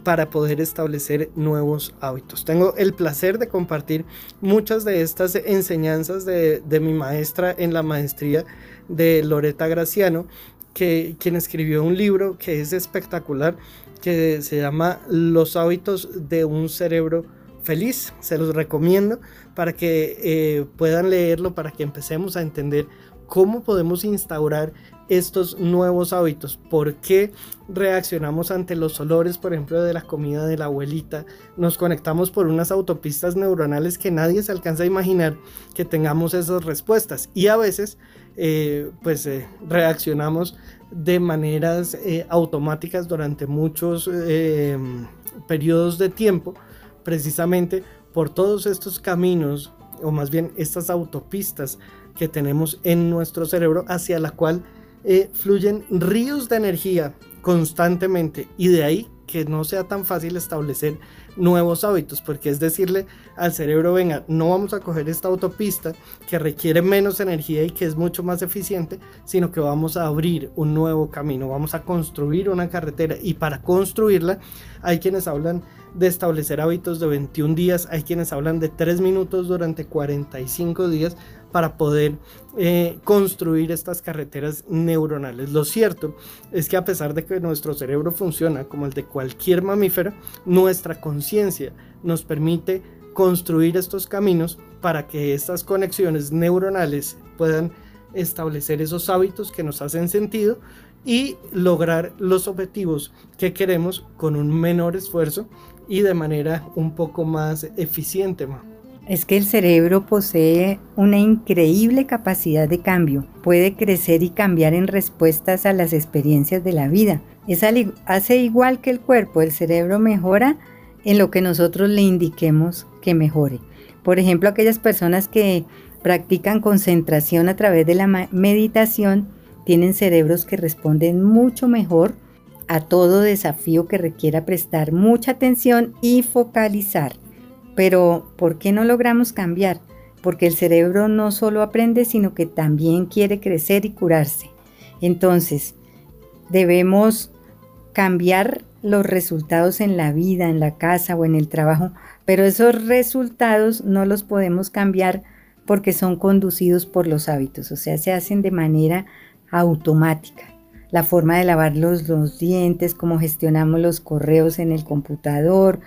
para poder establecer nuevos hábitos. Tengo el placer de compartir muchas de estas enseñanzas de, mi maestra en la maestría de Loreta Graciano, que, quien escribió un libro que es espectacular, que se llama Los hábitos de un cerebro feliz. Se los recomiendo para que eh, puedan leerlo, para que empecemos a entender cómo podemos instaurar estos nuevos hábitos? ¿Por qué reaccionamos ante los olores, por ejemplo, de la comida de la abuelita? Nos conectamos por unas autopistas neuronales que nadie se alcanza a imaginar que tengamos esas respuestas. Y a veces, eh, pues, eh, reaccionamos de maneras eh, automáticas durante muchos periodos de tiempo, precisamente por todos estos caminos, o más bien estas autopistas que tenemos en nuestro cerebro hacia la cual eh, fluyen ríos de energía constantemente y de ahí que no sea tan fácil establecer nuevos hábitos, porque es decirle al cerebro, venga, no vamos a coger esta autopista que requiere menos energía y que es mucho más eficiente, sino que vamos a abrir un nuevo camino, vamos a construir una carretera y para construirla hay quienes hablan de establecer hábitos de 21 días, hay quienes hablan de 3 minutos durante 45 días para poder eh, construir estas carreteras neuronales. Lo cierto es que a pesar de que nuestro cerebro funciona como el de cualquier mamífero, nuestra conciencia nos permite construir estos caminos para que estas conexiones neuronales puedan establecer esos hábitos que nos hacen sentido y lograr los objetivos que queremos con un menor esfuerzo y de manera un poco más eficiente. Es que el cerebro posee una increíble capacidad de cambio. Puede crecer y cambiar en respuestas a las experiencias de la vida. Es hace igual que el cuerpo, el cerebro mejora en lo que nosotros le indiquemos que mejore. Por ejemplo, aquellas personas que practican concentración a través de la meditación tienen cerebros que responden mucho mejor a todo desafío que requiera prestar mucha atención y focalizar. Pero, ¿por qué no logramos cambiar? Porque el cerebro no solo aprende, sino que también quiere crecer y curarse. Entonces, debemos cambiar los resultados en la vida, en la casa o en el trabajo, pero esos resultados no los podemos cambiar porque son conducidos por los hábitos, o sea, se hacen de manera automática. La forma de lavar los, dientes, cómo gestionamos los correos en el computador,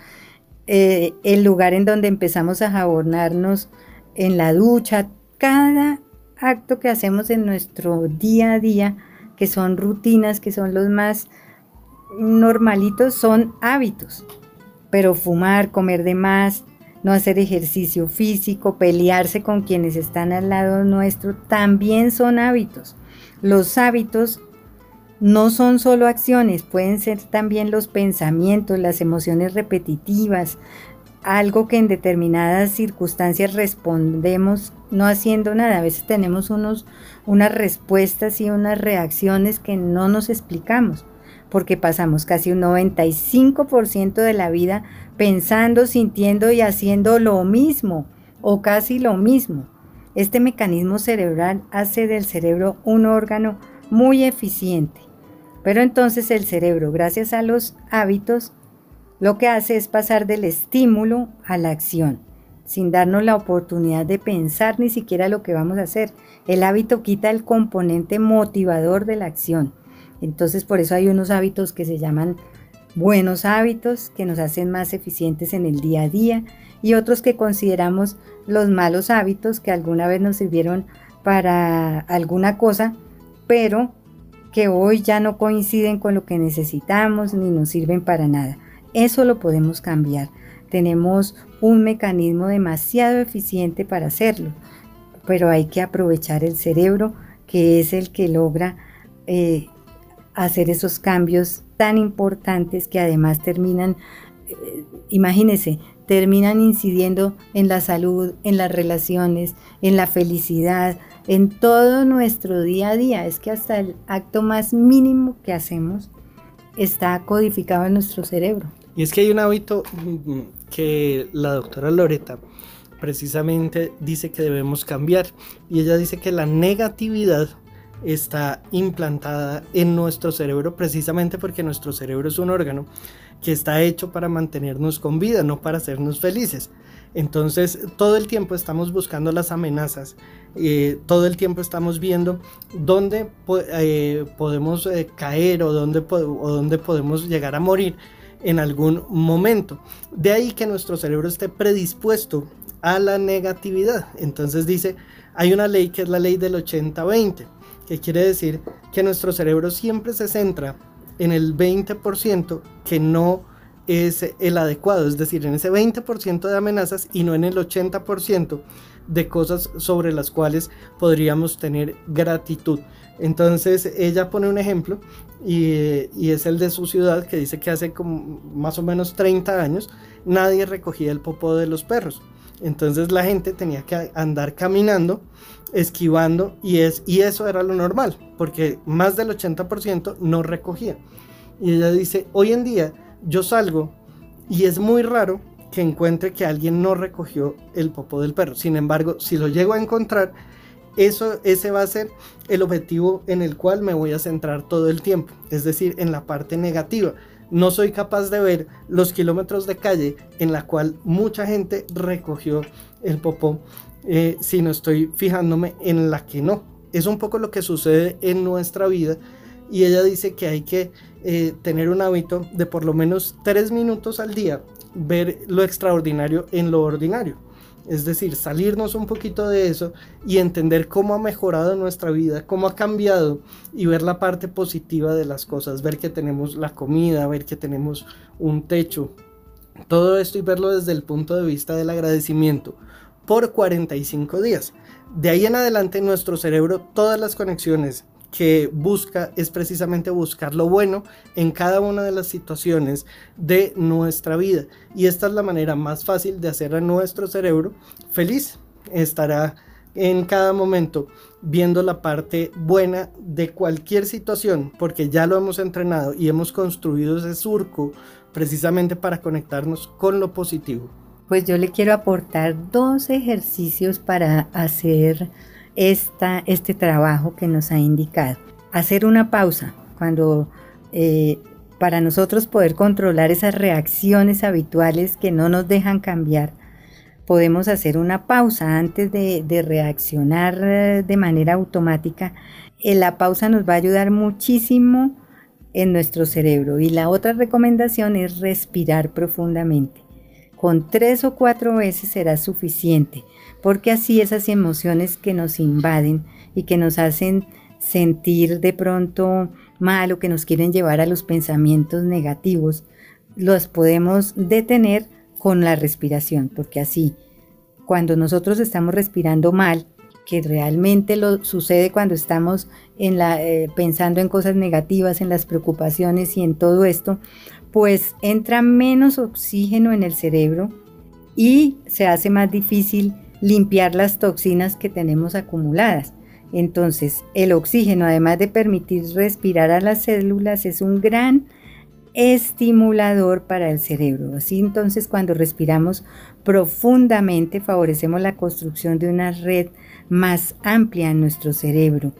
eh, el lugar en donde empezamos a jabonarnos en la ducha, cada acto que hacemos en nuestro día a día, que son rutinas, que son los más normalitos, son hábitos. Pero fumar, comer de más, no hacer ejercicio físico, pelearse con quienes están al lado nuestro, también son hábitos. Los hábitos no son solo acciones, pueden ser también los pensamientos, las emociones repetitivas, algo que en determinadas circunstancias respondemos no haciendo nada. A veces tenemos unos, unas respuestas y unas reacciones que no nos explicamos, porque pasamos casi un 95% de la vida pensando, sintiendo y haciendo lo mismo o casi lo mismo. Este mecanismo cerebral hace del cerebro un órgano muy eficiente. Pero entonces el cerebro, gracias a los hábitos, lo que hace es pasar del estímulo a la acción, sin darnos la oportunidad de pensar ni siquiera lo que vamos a hacer. El hábito quita el componente motivador de la acción. Entonces por eso hay unos hábitos que se llaman buenos hábitos, que nos hacen más eficientes en el día a día, y otros que consideramos los malos hábitos que alguna vez nos sirvieron para alguna cosa, pero que hoy ya no coinciden con lo que necesitamos ni nos sirven para nada. Eso lo podemos cambiar. Tenemos un mecanismo demasiado eficiente para hacerlo, pero hay que aprovechar el cerebro que es el que logra eh, hacer esos cambios tan importantes que además terminan, eh, imagínense, terminan incidiendo en la salud, en las relaciones, en la felicidad, en todo nuestro día a día. Es que hasta el acto más mínimo que hacemos está codificado en nuestro cerebro. Y es que hay un hábito mm, que la doctora Loreta precisamente dice que debemos cambiar. Y ella dice que la negatividad está implantada en nuestro cerebro precisamente porque nuestro cerebro es un órgano que está hecho para mantenernos con vida, no para hacernos felices. Entonces todo el tiempo estamos buscando las amenazas, eh, todo el tiempo estamos viendo dónde eh, podemos eh, caer o dónde, o dónde podemos llegar a morir en algún momento. De ahí que nuestro cerebro esté predispuesto a la negatividad. Entonces dice, hay una ley que es la ley del 80-20 que quiere decir que nuestro cerebro siempre se centra en el 20% que no es el adecuado, es decir, en ese 20% de amenazas y no en el 80% de cosas sobre las cuales podríamos tener gratitud. Entonces ella pone un ejemplo y, y, es el de su ciudad que dice que hace como más o menos 30 años nadie recogía el popó de los perros. Entonces la gente tenía que andar caminando esquivando y, es, y eso era lo normal, porque más del 80% no recogía. Y ella dice, hoy en día yo salgo y es muy raro que encuentre que alguien no recogió el popo del perro. Sin embargo, si lo llego a encontrar, eso, ese va a ser el objetivo en el cual me voy a centrar todo el tiempo, es decir, en la parte negativa. No soy capaz de ver los kilómetros de calle en la cual mucha gente recogió el popó eh, si no estoy fijándome en la que no. Es un poco lo que sucede en nuestra vida y ella dice que hay que eh, tener un hábito de por lo menos tres minutos al día ver lo extraordinario en lo ordinario. Es decir, salirnos un poquito de eso y entender cómo ha mejorado nuestra vida, cómo ha cambiado y ver la parte positiva de las cosas, ver que tenemos la comida, ver que tenemos un techo. Todo esto y verlo desde el punto de vista del agradecimiento por 45 días. De ahí en adelante nuestro cerebro, todas las conexiones que busca es precisamente buscar lo bueno en cada una de las situaciones de nuestra vida. Y esta es la manera más fácil de hacer a nuestro cerebro feliz. Estará en cada momento viendo la parte buena de cualquier situación, porque ya lo hemos entrenado y hemos construido ese surco precisamente para conectarnos con lo positivo. Pues yo le quiero aportar dos ejercicios para hacer esta, este trabajo que nos ha indicado. Hacer una pausa cuando eh, para nosotros poder controlar esas reacciones habituales que no nos dejan cambiar, podemos hacer una pausa antes de, reaccionar eh, de manera automática. Eh, la pausa nos va a ayudar muchísimo en nuestro cerebro. Y la otra recomendación es respirar profundamente. Con tres o cuatro veces será suficiente, porque así esas emociones que nos invaden y que nos hacen sentir de pronto mal o que nos quieren llevar a los pensamientos negativos, los podemos detener con la respiración, porque así, cuando nosotros estamos respirando mal, que realmente lo sucede cuando estamos eh, pensando en cosas negativas, en las preocupaciones y en todo esto, pues entra menos oxígeno en el cerebro y se hace más difícil limpiar las toxinas que tenemos acumuladas. Entonces, el oxígeno, además de permitir respirar a las células, es un gran estimulador para el cerebro. Así entonces cuando respiramos profundamente favorecemos la construcción de una red más amplia en nuestro cerebro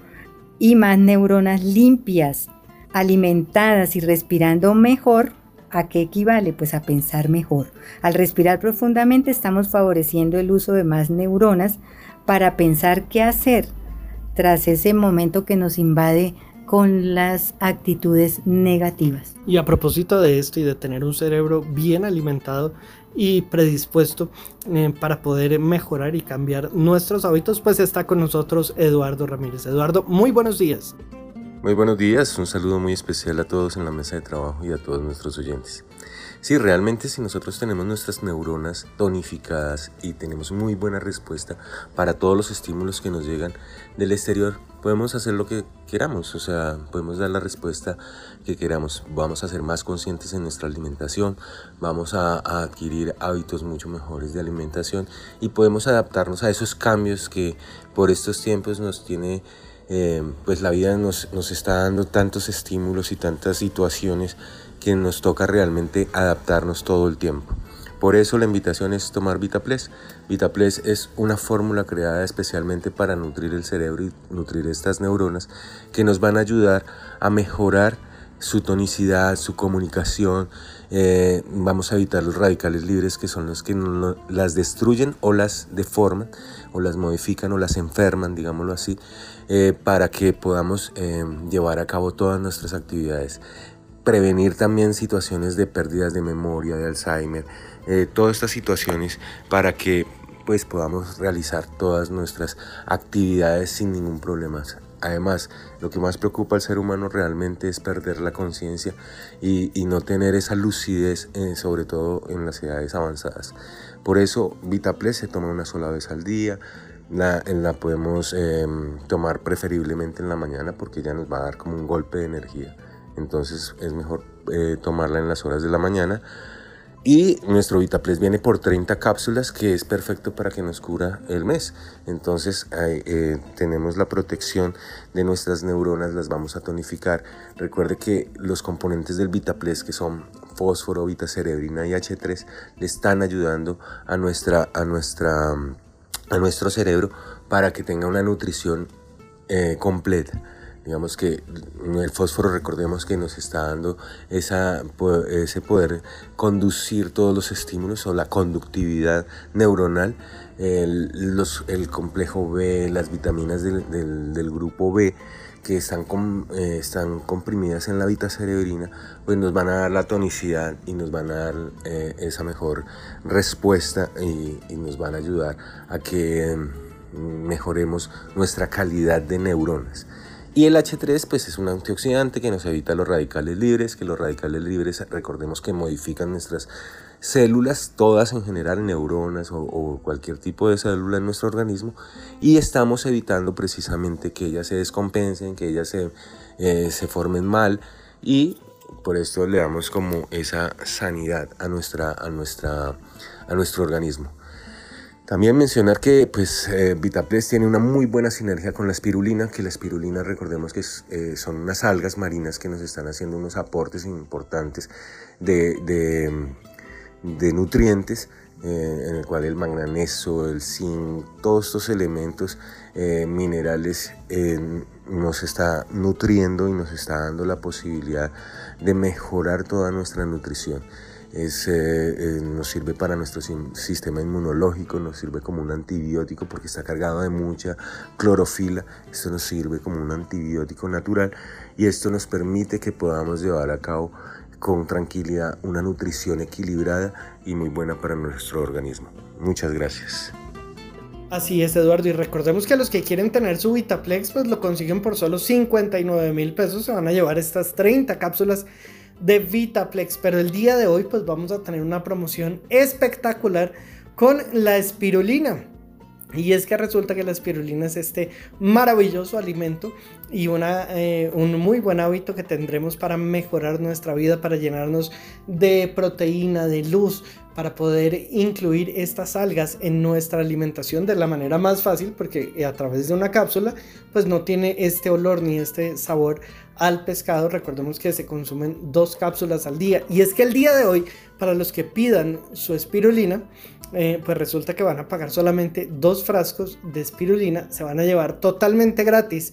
y más neuronas limpias, alimentadas y respirando mejor. ¿A qué equivale? Pues a pensar mejor. Al respirar profundamente estamos favoreciendo el uso de más neuronas para pensar qué hacer tras ese momento que nos invade con las actitudes negativas. Y a propósito de esto y de tener un cerebro bien alimentado y predispuesto eh, para poder mejorar y cambiar nuestros hábitos, pues está con nosotros Eduardo Ramírez. Eduardo, muy buenos días. Muy buenos días, un saludo muy especial a todos en la mesa de trabajo y a todos nuestros oyentes. Sí, realmente si nosotros tenemos nuestras neuronas tonificadas y tenemos muy buena respuesta para todos los estímulos que nos llegan del exterior, podemos hacer lo que queramos, o sea, podemos dar la respuesta que queramos. Vamos a ser más conscientes en nuestra alimentación, vamos a, adquirir hábitos mucho mejores de alimentación y podemos adaptarnos a esos cambios que por estos tiempos nos tiene... Eh, pues la vida nos, nos está dando tantos estímulos y tantas situaciones que nos toca realmente adaptarnos todo el tiempo. Por eso la invitación es tomar Vitaples. Vitaples es una fórmula creada especialmente para nutrir el cerebro y nutrir estas neuronas que nos van a ayudar a mejorar su tonicidad, su comunicación. Eh, vamos a evitar los radicales libres que son los que las destruyen o las deforman o las modifican o las enferman, digámoslo así, eh, para que podamos eh, llevar a cabo todas nuestras actividades prevenir también situaciones de pérdidas de memoria, de Alzheimer, eh, todas estas situaciones para que pues podamos realizar todas nuestras actividades sin ningún problema. Además, lo que más preocupa al ser humano realmente es perder la conciencia y, no tener esa lucidez, sobre todo en las edades avanzadas. Por eso, VitaPlus se toma una sola vez al día. La, la podemos em, tomar preferiblemente en la mañana porque ya nos va a dar como un golpe de energía entonces es mejor eh, tomarla en las horas de la mañana. Y nuestro VitaPlus viene por 30 cápsulas, que es perfecto para que nos cura el mes. Entonces eh, tenemos la protección de nuestras neuronas, las vamos a tonificar. Recuerde que los componentes del VitaPlus, que son fósforo, vitacerebrina y H3, le están ayudando a, nuestra, a, nuestra, a nuestro cerebro para que tenga una nutrición eh, completa. Digamos que el fósforo, recordemos que nos está dando esa, ese poder conducir todos los estímulos o la conductividad neuronal. El, los, el complejo B, las vitaminas del, del, grupo B que están, eh, están comprimidas en la vitacerebrina, pues nos van a dar la tonicidad y nos van a dar eh, esa mejor respuesta y, y, nos van a ayudar a que mm, mejoremos nuestra calidad de neuronas. Y el H3 pues es un antioxidante que nos evita los radicales libres, que los radicales libres recordemos que modifican nuestras células, todas en general, neuronas o, cualquier tipo de célula en nuestro organismo, y estamos evitando precisamente que ellas se descompensen, que ellas se, eh, se formen mal, y por esto le damos como esa sanidad a, nuestra, a, nuestra, a nuestro organismo. También mencionar que pues, eh, Vitaplex tiene una muy buena sinergia con la espirulina, que la espirulina recordemos que eh, son unas algas marinas que nos están haciendo unos aportes importantes de, de, nutrientes, eh, en el cual el manganeso, el zinc, todos estos elementos minerales nos está nutriendo y nos está dando la posibilidad de mejorar toda nuestra nutrición. Es, eh, eh, nos sirve para nuestro sistema inmunológico, nos sirve como un antibiótico porque está cargado de mucha clorofila, esto nos sirve como un antibiótico natural y esto nos permite que podamos llevar a cabo con tranquilidad una nutrición equilibrada y muy buena para nuestro organismo. Muchas gracias. Así es, Eduardo. Y recordemos que los que quieren tener su Vitaplex, pues lo consiguen por solo 59 mil pesos. Se van a llevar estas 30 cápsulas de Vitaplex. Pero el día de hoy, pues vamos a tener una promoción espectacular con la espirulina. Y es que resulta que la espirulina es este maravilloso alimento y una, eh, un muy buen hábito que tendremos para mejorar nuestra vida, para llenarnos de proteína, de luz, para poder incluir estas algas en nuestra alimentación de la manera más fácil, porque a través de una cápsula, pues no tiene este olor ni este sabor al pescado. Recordemos que se consumen dos cápsulas al día. Y es que el día de hoy, para los que pidan su espirulina, eh, pues resulta que van a pagar solamente dos frascos de espirulina, se van a llevar totalmente gratis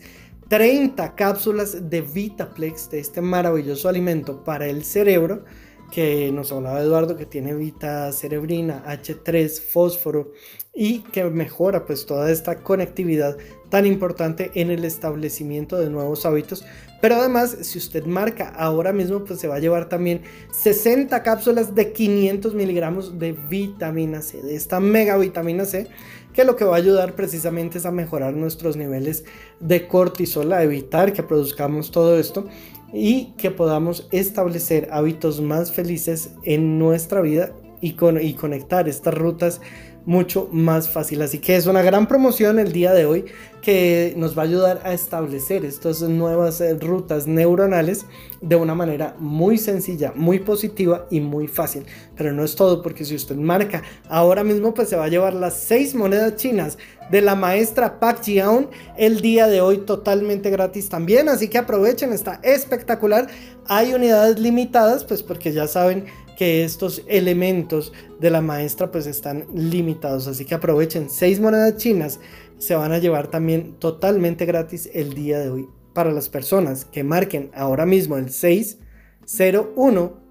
30 cápsulas de Vitaplex, de este maravilloso alimento para el cerebro, que nos hablaba Eduardo, que tiene vita cerebrina, H3, fósforo y que mejora pues toda esta conectividad tan importante en el establecimiento de nuevos hábitos. Pero además, si usted marca ahora mismo, pues se va a llevar también 60 cápsulas de 500 miligramos de vitamina C, de esta mega vitamina C, que lo que va a ayudar precisamente es a mejorar nuestros niveles de cortisol, a evitar que produzcamos todo esto y que podamos establecer hábitos más felices en nuestra vida y, con, y conectar estas rutas mucho más fácil. Así que es una gran promoción el día de hoy que nos va a ayudar a establecer estas nuevas eh, rutas neuronales de una manera muy sencilla, muy positiva y muy fácil. Pero no es todo porque si usted marca ahora mismo pues se va a llevar las seis monedas chinas de la maestra Pak Jiaon el día de hoy totalmente gratis también. Así que aprovechen, está espectacular. Hay unidades limitadas pues porque ya saben que estos elementos de la maestra pues están limitados. Así que aprovechen, seis monedas chinas se van a llevar también totalmente gratis el día de hoy. Para las personas que marquen ahora mismo el 601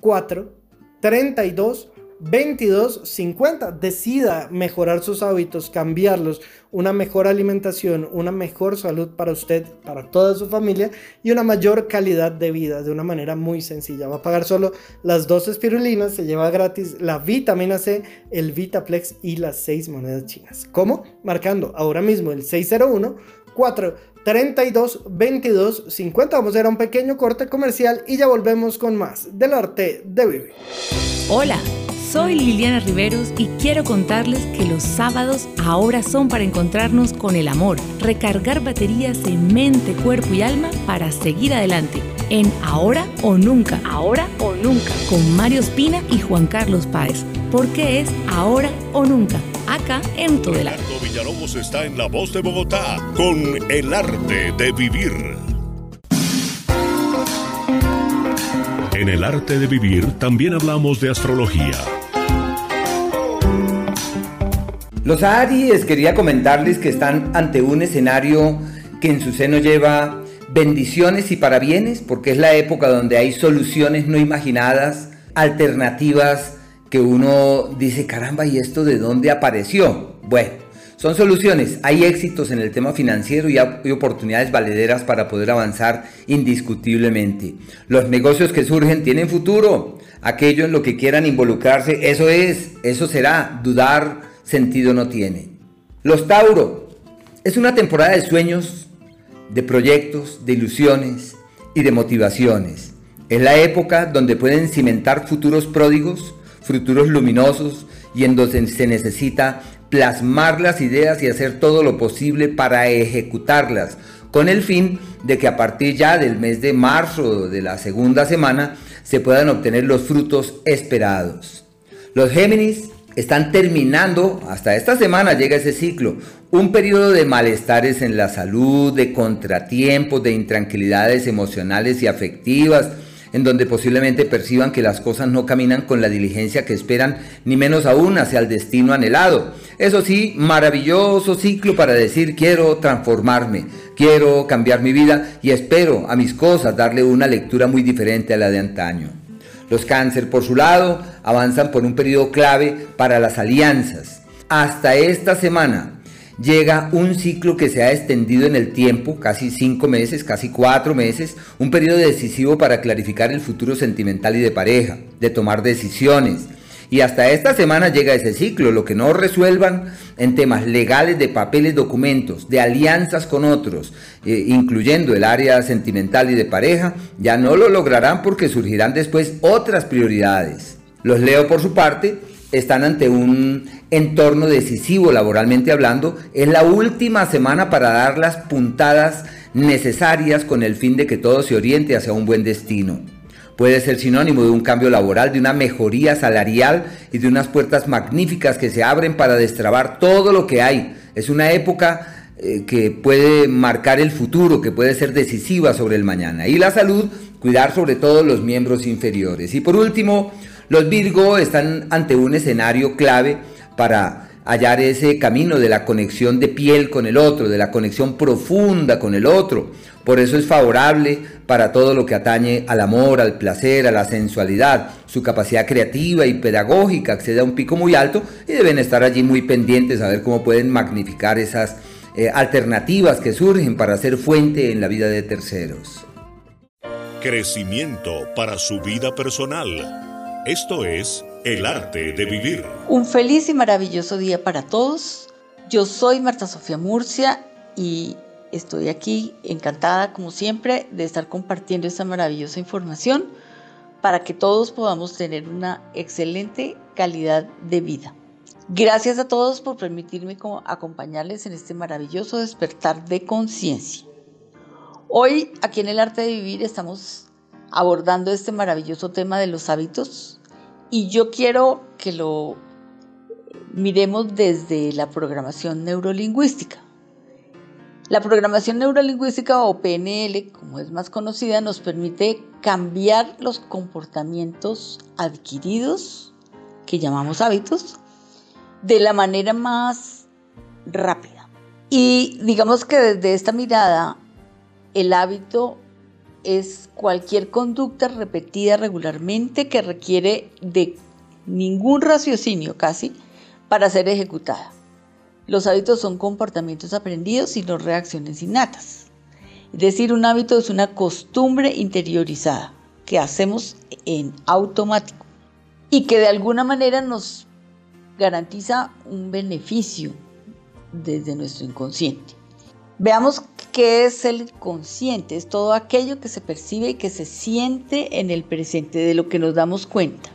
4 32 2250 decida mejorar sus hábitos, cambiarlos, una mejor alimentación, una mejor salud para usted, para toda su familia y una mayor calidad de vida de una manera muy sencilla. Va a pagar solo las dos espirulinas, se lleva gratis la vitamina C, el Vitaplex y las seis monedas chinas. ¿Cómo? Marcando ahora mismo el 601 4 32 22 50. Vamos a ir a un pequeño corte comercial y ya volvemos con más del arte de vivir. Hola. Soy Liliana Riveros y quiero contarles que los sábados ahora son para encontrarnos con el amor, recargar baterías en mente, cuerpo y alma para seguir adelante. En Ahora o Nunca. Ahora o Nunca. Con Mario Espina y Juan Carlos Páez. Porque es Ahora o Nunca. Acá en el arte. Villalobos está en La Voz de Bogotá con El Arte de Vivir. En el arte de vivir también hablamos de astrología Los Aries quería comentarles que están ante un escenario que en su seno lleva bendiciones y parabienes, porque es la época donde hay soluciones no imaginadas, alternativas que uno dice, caramba, ¿y esto de dónde apareció? Bueno, son soluciones, hay éxitos en el tema financiero y hay oportunidades valederas para poder avanzar indiscutiblemente. Los negocios que surgen tienen futuro, aquello en lo que quieran involucrarse, eso es, eso será, dudar, sentido no tiene. Los Tauro, es una temporada de sueños de proyectos, de ilusiones y de motivaciones. Es la época donde pueden cimentar futuros pródigos, futuros luminosos y en donde se necesita plasmar las ideas y hacer todo lo posible para ejecutarlas, con el fin de que a partir ya del mes de marzo de la segunda semana se puedan obtener los frutos esperados. Los Géminis están terminando, hasta esta semana llega ese ciclo, un periodo de malestares en la salud, de contratiempos, de intranquilidades emocionales y afectivas, en donde posiblemente perciban que las cosas no caminan con la diligencia que esperan, ni menos aún hacia el destino anhelado. Eso sí, maravilloso ciclo para decir quiero transformarme, quiero cambiar mi vida y espero a mis cosas darle una lectura muy diferente a la de antaño. Los cáncer, por su lado, avanzan por un periodo clave para las alianzas. Hasta esta semana llega un ciclo que se ha extendido en el tiempo, casi cinco meses, casi cuatro meses, un periodo decisivo para clarificar el futuro sentimental y de pareja, de tomar decisiones, y hasta esta semana llega ese ciclo. Lo que no resuelvan en temas legales de papeles, documentos, de alianzas con otros, eh, incluyendo el área sentimental y de pareja, ya no lo lograrán porque surgirán después otras prioridades. Los leo por su parte están ante un entorno decisivo laboralmente hablando. Es la última semana para dar las puntadas necesarias con el fin de que todo se oriente hacia un buen destino puede ser sinónimo de un cambio laboral, de una mejoría salarial y de unas puertas magníficas que se abren para destrabar todo lo que hay. Es una época eh, que puede marcar el futuro, que puede ser decisiva sobre el mañana. Y la salud, cuidar sobre todo los miembros inferiores. Y por último, los Virgo están ante un escenario clave para hallar ese camino de la conexión de piel con el otro, de la conexión profunda con el otro. Por eso es favorable para todo lo que atañe al amor, al placer, a la sensualidad. Su capacidad creativa y pedagógica accede a un pico muy alto y deben estar allí muy pendientes a ver cómo pueden magnificar esas eh, alternativas que surgen para ser fuente en la vida de terceros. Crecimiento para su vida personal. Esto es el arte de vivir. Un feliz y maravilloso día para todos. Yo soy Marta Sofía Murcia y estoy aquí encantada como siempre de estar compartiendo esta maravillosa información para que todos podamos tener una excelente calidad de vida. Gracias a todos por permitirme acompañarles en este maravilloso despertar de conciencia. Hoy aquí en el arte de vivir estamos abordando este maravilloso tema de los hábitos y yo quiero que lo miremos desde la programación neurolingüística. La programación neurolingüística o PNL, como es más conocida, nos permite cambiar los comportamientos adquiridos, que llamamos hábitos, de la manera más rápida. Y digamos que desde esta mirada, el hábito es cualquier conducta repetida regularmente que requiere de ningún raciocinio casi para ser ejecutada. Los hábitos son comportamientos aprendidos y no reacciones innatas. Es decir, un hábito es una costumbre interiorizada que hacemos en automático y que de alguna manera nos garantiza un beneficio desde nuestro inconsciente. Veamos qué es el consciente. Es todo aquello que se percibe y que se siente en el presente, de lo que nos damos cuenta.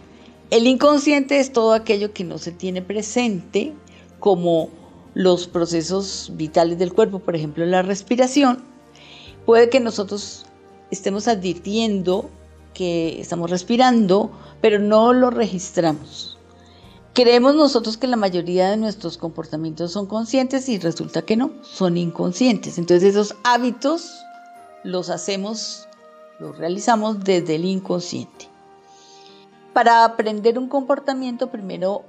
El inconsciente es todo aquello que no se tiene presente, como los procesos vitales del cuerpo, por ejemplo la respiración. Puede que nosotros estemos advirtiendo que estamos respirando, pero no lo registramos. Creemos nosotros que la mayoría de nuestros comportamientos son conscientes y resulta que no, son inconscientes. Entonces esos hábitos los hacemos, los realizamos desde el inconsciente. Para aprender un comportamiento primero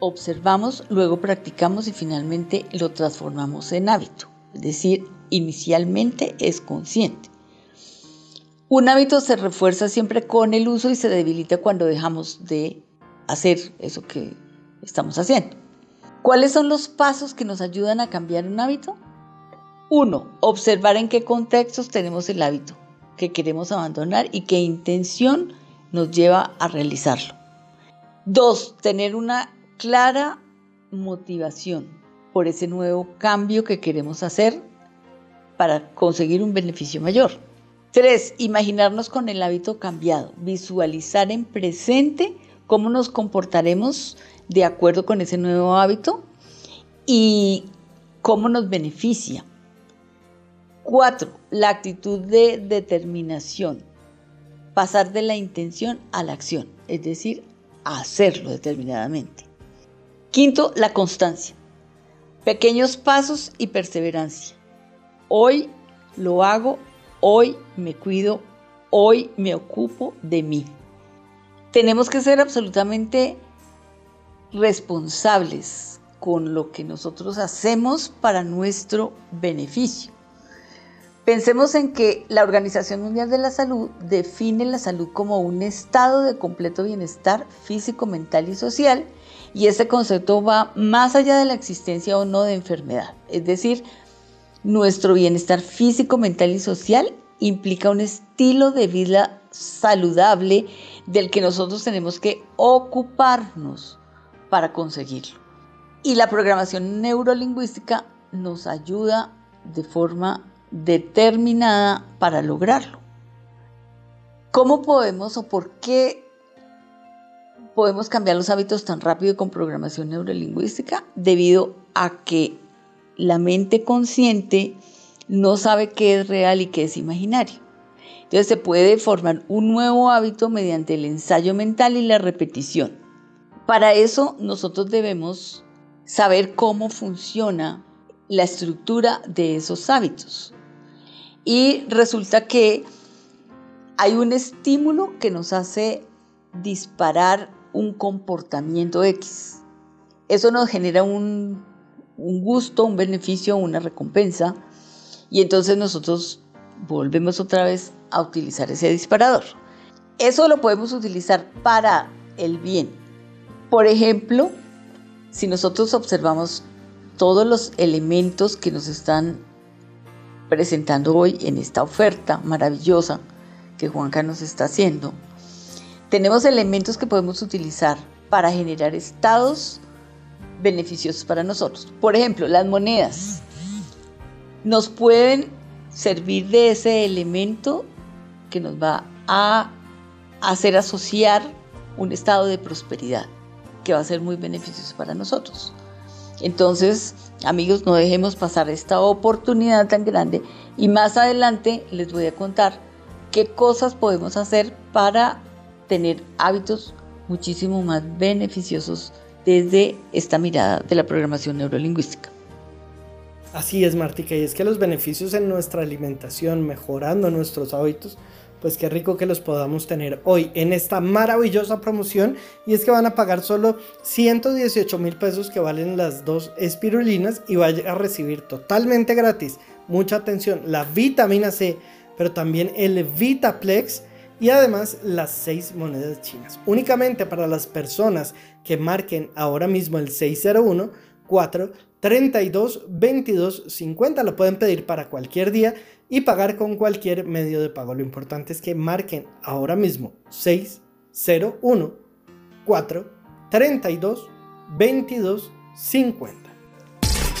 observamos, luego practicamos y finalmente lo transformamos en hábito. Es decir, inicialmente es consciente. Un hábito se refuerza siempre con el uso y se debilita cuando dejamos de hacer eso que estamos haciendo. ¿Cuáles son los pasos que nos ayudan a cambiar un hábito? Uno, observar en qué contextos tenemos el hábito que queremos abandonar y qué intención nos lleva a realizarlo. Dos, tener una clara motivación por ese nuevo cambio que queremos hacer para conseguir un beneficio mayor. Tres, imaginarnos con el hábito cambiado, visualizar en presente cómo nos comportaremos de acuerdo con ese nuevo hábito y cómo nos beneficia. Cuatro, la actitud de determinación, pasar de la intención a la acción, es decir, hacerlo determinadamente. Quinto, la constancia, pequeños pasos y perseverancia. Hoy lo hago, hoy me cuido, hoy me ocupo de mí. Tenemos que ser absolutamente responsables con lo que nosotros hacemos para nuestro beneficio. Pensemos en que la Organización Mundial de la Salud define la salud como un estado de completo bienestar físico, mental y social, y este concepto va más allá de la existencia o no de enfermedad. Es decir, nuestro bienestar físico, mental y social implica un estilo de vida saludable del que nosotros tenemos que ocuparnos para conseguirlo. Y la programación neurolingüística nos ayuda de forma determinada para lograrlo. ¿Cómo podemos o por qué podemos cambiar los hábitos tan rápido con programación neurolingüística? Debido a que la mente consciente no sabe qué es real y qué es imaginario. Entonces se puede formar un nuevo hábito mediante el ensayo mental y la repetición. Para eso nosotros debemos saber cómo funciona la estructura de esos hábitos. Y resulta que hay un estímulo que nos hace disparar un comportamiento X. Eso nos genera un, gusto, un beneficio, una recompensa. Y entonces nosotros volvemos otra vez a utilizar ese disparador. Eso lo podemos utilizar para el bien. Por ejemplo, si nosotros observamos todos los elementos que nos están presentando hoy en esta oferta maravillosa que Juanca nos está haciendo, tenemos elementos que podemos utilizar para generar estados beneficiosos para nosotros. Por ejemplo, las monedas nos pueden servir de ese elemento que nos va a hacer asociar un estado de prosperidad que va a ser muy beneficioso para nosotros. Entonces, amigos, no dejemos pasar esta oportunidad tan grande y más adelante les voy a contar qué cosas podemos hacer para tener hábitos muchísimo más beneficiosos desde esta mirada de la programación neurolingüística. Así es, Martica, y es que los beneficios en nuestra alimentación, mejorando nuestros hábitos, pues qué rico que los podamos tener hoy en esta maravillosa promoción y es que van a pagar solo 118 mil pesos que valen las dos espirulinas y vaya a recibir totalmente gratis, mucha atención, la vitamina C, pero también el Vitaplex y además las 6 monedas chinas. Únicamente para las personas que marquen ahora mismo el 601 4 32 22 50 lo pueden pedir para cualquier día y pagar con cualquier medio de pago. Lo importante es que marquen ahora mismo 601 4 32 22 50.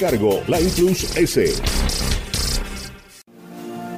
cargo, la Plus S.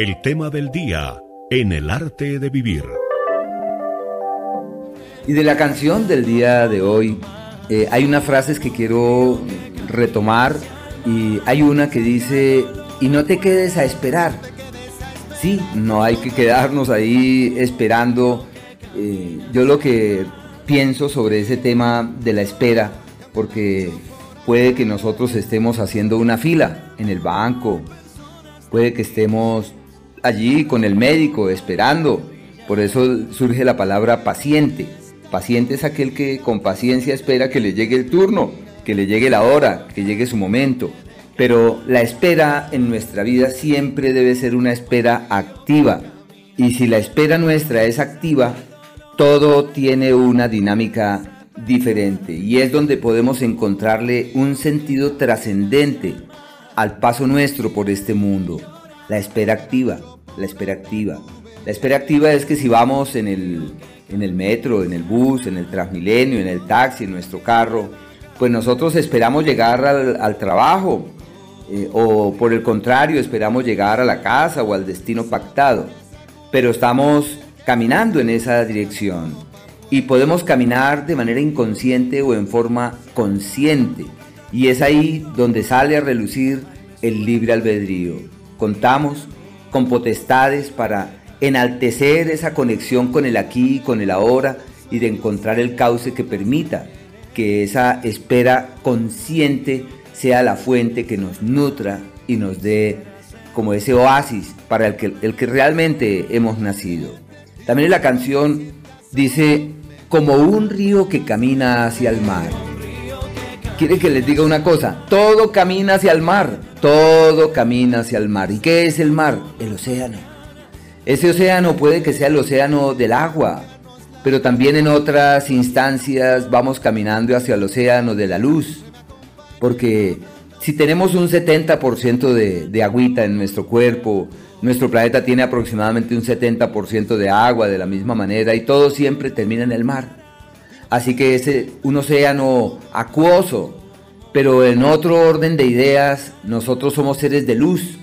El tema del día en el arte de vivir. Y de la canción del día de hoy, eh, hay unas frases que quiero retomar y hay una que dice, y no te quedes a esperar. Sí, no hay que quedarnos ahí esperando. Eh, yo lo que pienso sobre ese tema de la espera, porque puede que nosotros estemos haciendo una fila en el banco, puede que estemos allí con el médico esperando. Por eso surge la palabra paciente. Paciente es aquel que con paciencia espera que le llegue el turno, que le llegue la hora, que llegue su momento. Pero la espera en nuestra vida siempre debe ser una espera activa. Y si la espera nuestra es activa, todo tiene una dinámica diferente y es donde podemos encontrarle un sentido trascendente al paso nuestro por este mundo. La espera activa, la espera activa. La espera activa es que si vamos en el, en el metro, en el bus, en el transmilenio, en el taxi, en nuestro carro, pues nosotros esperamos llegar al, trabajo eh, o por el contrario esperamos llegar a la casa o al destino pactado, pero estamos caminando en esa dirección y podemos caminar de manera inconsciente o en forma consciente y es ahí donde sale a relucir el libre albedrío. Contamos con potestades para enaltecer esa conexión con el aquí y con el ahora y de encontrar el cauce que permita que esa espera consciente sea la fuente que nos nutra y nos dé como ese oasis para el que, el que realmente hemos nacido. También la canción dice, como un río que camina hacia el mar. Quiere que les diga una cosa, todo camina hacia el mar, todo camina hacia el mar. ¿Y qué es el mar? El océano. Ese océano puede que sea el océano del agua, pero también en otras instancias vamos caminando hacia el océano de la luz, porque si tenemos un 70% de, de agüita en nuestro cuerpo, nuestro planeta tiene aproximadamente un 70% de agua de la misma manera y todo siempre termina en el mar. Así que es un océano acuoso, pero en otro orden de ideas, nosotros somos seres de luz.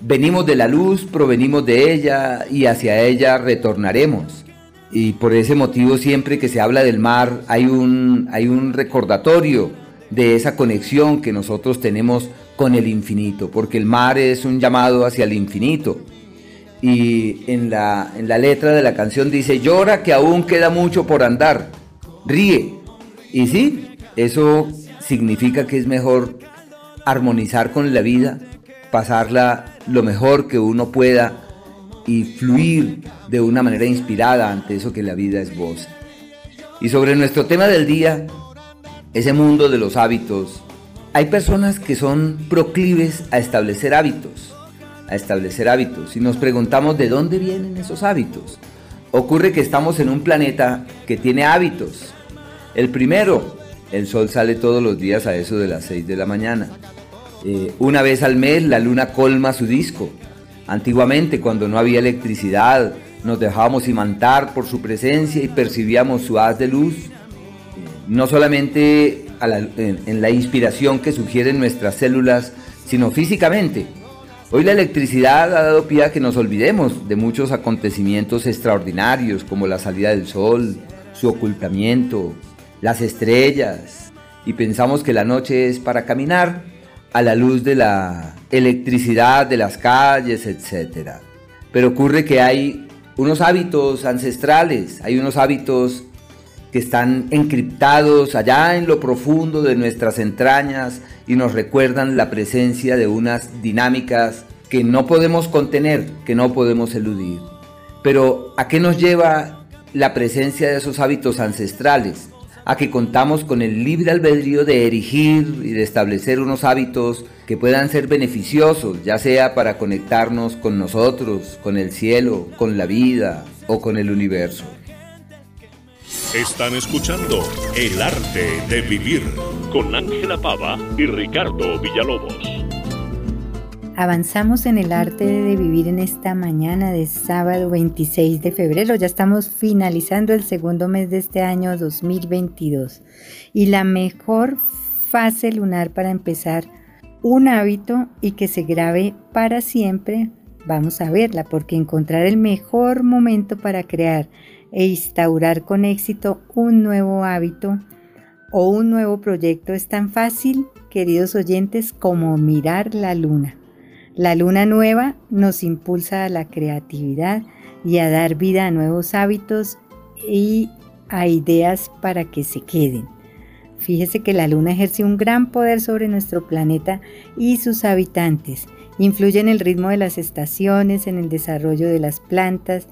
Venimos de la luz, provenimos de ella y hacia ella retornaremos. Y por ese motivo siempre que se habla del mar hay un, hay un recordatorio de esa conexión que nosotros tenemos con el infinito, porque el mar es un llamado hacia el infinito. Y en la, en la letra de la canción dice, llora que aún queda mucho por andar ríe. Y sí, eso significa que es mejor armonizar con la vida, pasarla lo mejor que uno pueda y fluir de una manera inspirada ante eso que la vida es voz. Y sobre nuestro tema del día, ese mundo de los hábitos, hay personas que son proclives a establecer hábitos, a establecer hábitos, y nos preguntamos de dónde vienen esos hábitos. Ocurre que estamos en un planeta que tiene hábitos, el primero, el sol sale todos los días a eso de las 6 de la mañana. Eh, una vez al mes la luna colma su disco. Antiguamente, cuando no había electricidad, nos dejábamos imantar por su presencia y percibíamos su haz de luz, no solamente en, la inspiración que sugieren nuestras células, sino físicamente. Hoy la electricidad ha dado pie a que nos olvidemos de muchos acontecimientos extraordinarios como la salida del sol, su ocultamiento, las estrellas y pensamos que la noche es para caminar a la luz de la electricidad de las calles, etc. Pero ocurre que hay unos hábitos ancestrales, hay unos hábitos que están encriptados allá en lo profundo de nuestras entrañas y nos recuerdan la presencia de unas dinámicas que no podemos contener, que no podemos eludir. Pero ¿a qué nos lleva la presencia de esos hábitos ancestrales? A que contamos con el libre albedrío de erigir y de establecer unos hábitos que puedan ser beneficiosos, ya sea para conectarnos con nosotros, con el cielo, con la vida o con el universo. Están escuchando El arte de vivir con Ángela Pava y Ricardo Villalobos. Avanzamos en el arte de vivir en esta mañana de sábado 26 de febrero. Ya estamos finalizando el segundo mes de este año 2022. Y la mejor fase lunar para empezar un hábito y que se grabe para siempre, vamos a verla, porque encontrar el mejor momento para crear e instaurar con éxito un nuevo hábito o un nuevo proyecto es tan fácil, queridos oyentes, como mirar la luna. La luna nueva nos impulsa a la creatividad y a dar vida a nuevos hábitos y a ideas para que se queden. Fíjese que la luna ejerce un gran poder sobre nuestro planeta y sus habitantes. Influye en el ritmo de las estaciones, en el desarrollo de las plantas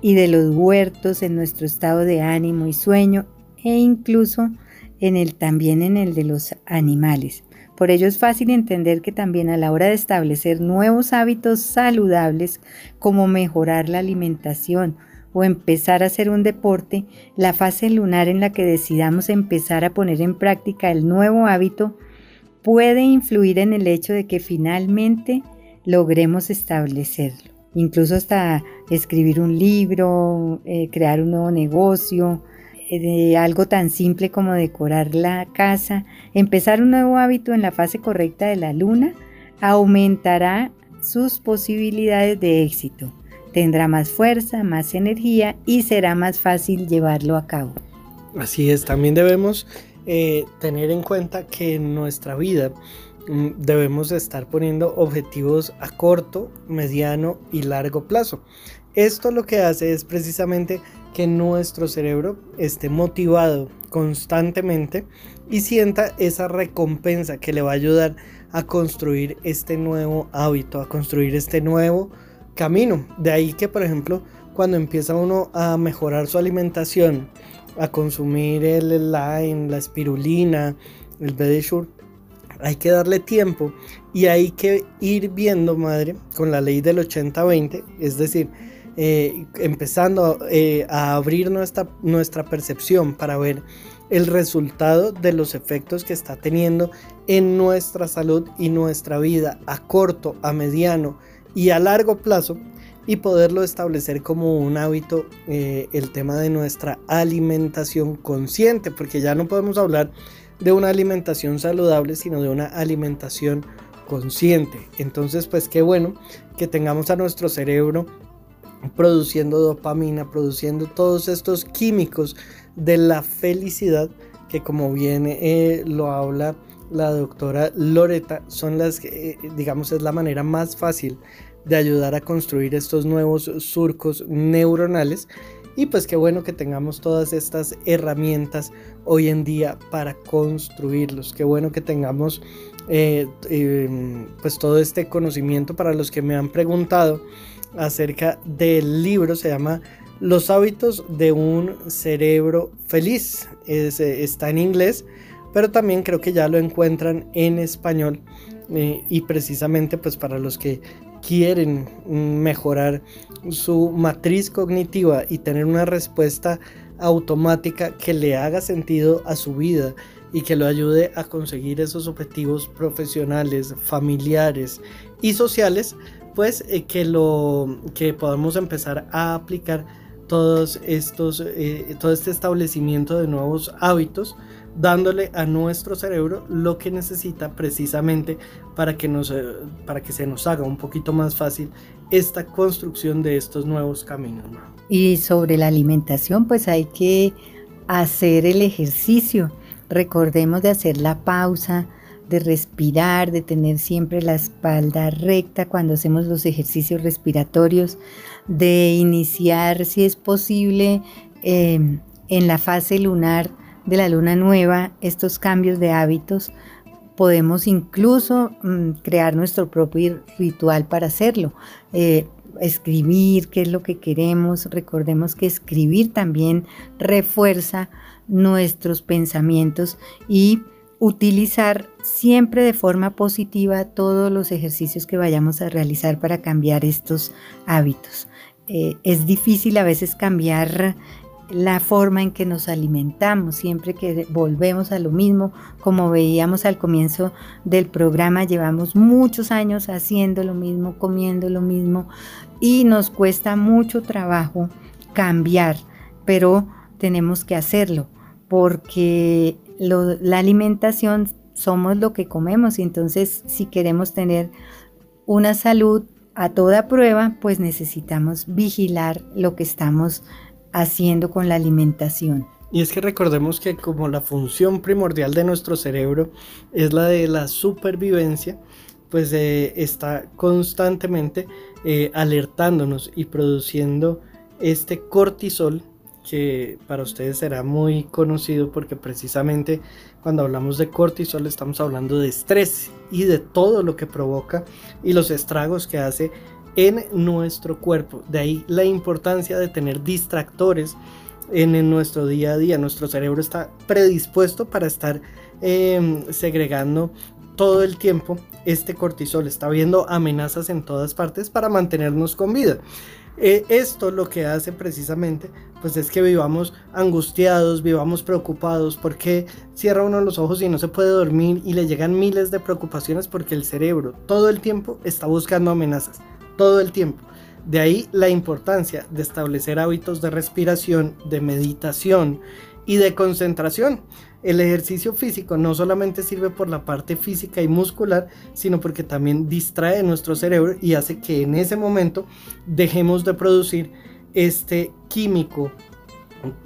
y de los huertos, en nuestro estado de ánimo y sueño e incluso en el también en el de los animales. Por ello es fácil entender que también a la hora de establecer nuevos hábitos saludables como mejorar la alimentación o empezar a hacer un deporte, la fase lunar en la que decidamos empezar a poner en práctica el nuevo hábito puede influir en el hecho de que finalmente logremos establecerlo. Incluso hasta escribir un libro, eh, crear un nuevo negocio, algo tan simple como decorar la casa, empezar un nuevo hábito en la fase correcta de la luna, aumentará sus posibilidades de éxito. Tendrá más fuerza, más energía y será más fácil llevarlo a cabo. Así es, también debemos eh, tener en cuenta que en nuestra vida mm, debemos estar poniendo objetivos a corto, mediano y largo plazo. Esto lo que hace es precisamente que nuestro cerebro esté motivado constantemente y sienta esa recompensa que le va a ayudar a construir este nuevo hábito, a construir este nuevo camino. De ahí que, por ejemplo, cuando empieza uno a mejorar su alimentación, a consumir el lime, la espirulina, el Bedeshur, hay que darle tiempo y hay que ir viendo, madre, con la ley del 80-20, es decir, eh, empezando eh, a abrir nuestra, percepción para ver el resultado de los efectos que está teniendo en nuestra salud y nuestra vida a corto, a mediano y a largo plazo y poderlo establecer como un hábito eh, el tema de nuestra alimentación consciente porque ya no podemos hablar de una alimentación saludable sino de una alimentación consciente. Entonces pues qué bueno que tengamos a nuestro cerebro produciendo dopamina, produciendo todos estos químicos de la felicidad que como bien eh, lo habla la doctora Loreta, son las eh, digamos, es la manera más fácil de ayudar a construir estos nuevos surcos neuronales. Y pues qué bueno que tengamos todas estas herramientas hoy en día para construirlos. Qué bueno que tengamos eh, pues todo este conocimiento para los que me han preguntado acerca del libro, se llama Los hábitos de un cerebro feliz. Eh, está en inglés, pero también creo que ya lo encuentran en español. Eh, y precisamente pues para los que quieren mejorar su matriz cognitiva y tener una respuesta automática que le haga sentido a su vida y que lo ayude a conseguir esos objetivos profesionales, familiares y sociales, pues eh, que lo que podamos empezar a aplicar todos estos eh, todo este establecimiento de nuevos hábitos dándole a nuestro cerebro lo que necesita precisamente para que nos eh, para que se nos haga un poquito más fácil esta construcción de estos nuevos caminos y sobre la alimentación pues hay que hacer el ejercicio. Recordemos de hacer la pausa de respirar, de tener siempre la espalda recta cuando hacemos los ejercicios respiratorios, de iniciar, si es posible, em, en la fase lunar de la luna nueva, estos cambios de hábitos. Podemos incluso mm, crear nuestro propio ritual para hacerlo. Eh, escribir qué es lo que queremos. Recordemos que escribir también refuerza nuestros pensamientos y utilizar siempre de forma positiva todos los ejercicios que vayamos a realizar para cambiar estos hábitos. Eh, es difícil a veces cambiar la forma en que nos alimentamos, siempre que volvemos a lo mismo, como veíamos al comienzo del programa, llevamos muchos años haciendo lo mismo, comiendo lo mismo y nos cuesta mucho trabajo cambiar, pero tenemos que hacerlo porque la alimentación somos lo que comemos y entonces si queremos tener una salud a toda prueba, pues necesitamos vigilar lo que estamos haciendo con la alimentación. Y es que recordemos que como la función primordial de nuestro cerebro es la de la supervivencia, pues eh, está constantemente eh, alertándonos y produciendo este cortisol que para ustedes será muy conocido porque precisamente cuando hablamos de cortisol estamos hablando de estrés y de todo lo que provoca y los estragos que hace en nuestro cuerpo. De ahí la importancia de tener distractores en, nuestro día a día. Nuestro cerebro está predispuesto para estar em, segregando todo el tiempo este cortisol. Está viendo amenazas en todas partes para mantenernos con vida. Eh, esto lo que hace precisamente pues es que vivamos angustiados, vivamos preocupados, porque cierra uno los ojos y no se puede dormir y le llegan miles de preocupaciones porque el cerebro todo el tiempo está buscando amenazas, todo el tiempo. De ahí la importancia de establecer hábitos de respiración, de meditación y de concentración. El ejercicio físico no solamente sirve por la parte física y muscular, sino porque también distrae nuestro cerebro y hace que en ese momento dejemos de producir este químico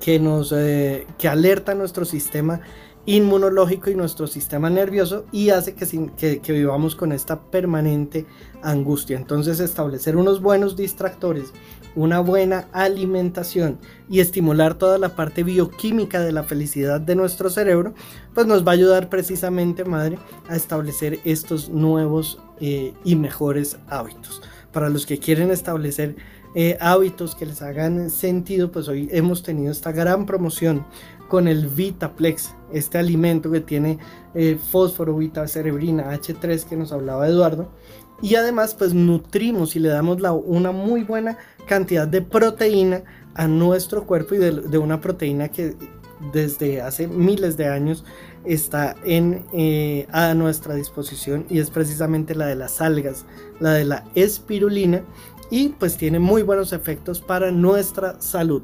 que nos eh, que alerta nuestro sistema inmunológico y nuestro sistema nervioso y hace que, que, vivamos con esta permanente angustia. Entonces establecer unos buenos distractores, una buena alimentación y estimular toda la parte bioquímica de la felicidad de nuestro cerebro, pues nos va a ayudar precisamente, madre, a establecer estos nuevos eh, y mejores hábitos. Para los que quieren establecer eh, hábitos que les hagan sentido, pues hoy hemos tenido esta gran promoción con el Vitaplex, este alimento que tiene eh, fósforo, beta cerebrina, H3 que nos hablaba Eduardo. Y además pues nutrimos y le damos una muy buena cantidad de proteína a nuestro cuerpo y de, una proteína que desde hace miles de años está en, eh, a nuestra disposición y es precisamente la de las algas, la de la espirulina y pues tiene muy buenos efectos para nuestra salud.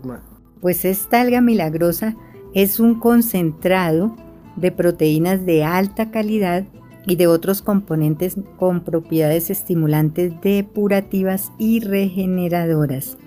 Pues esta alga milagrosa es un concentrado de proteínas de alta calidad y de otros componentes con propiedades estimulantes depurativas y regeneradoras.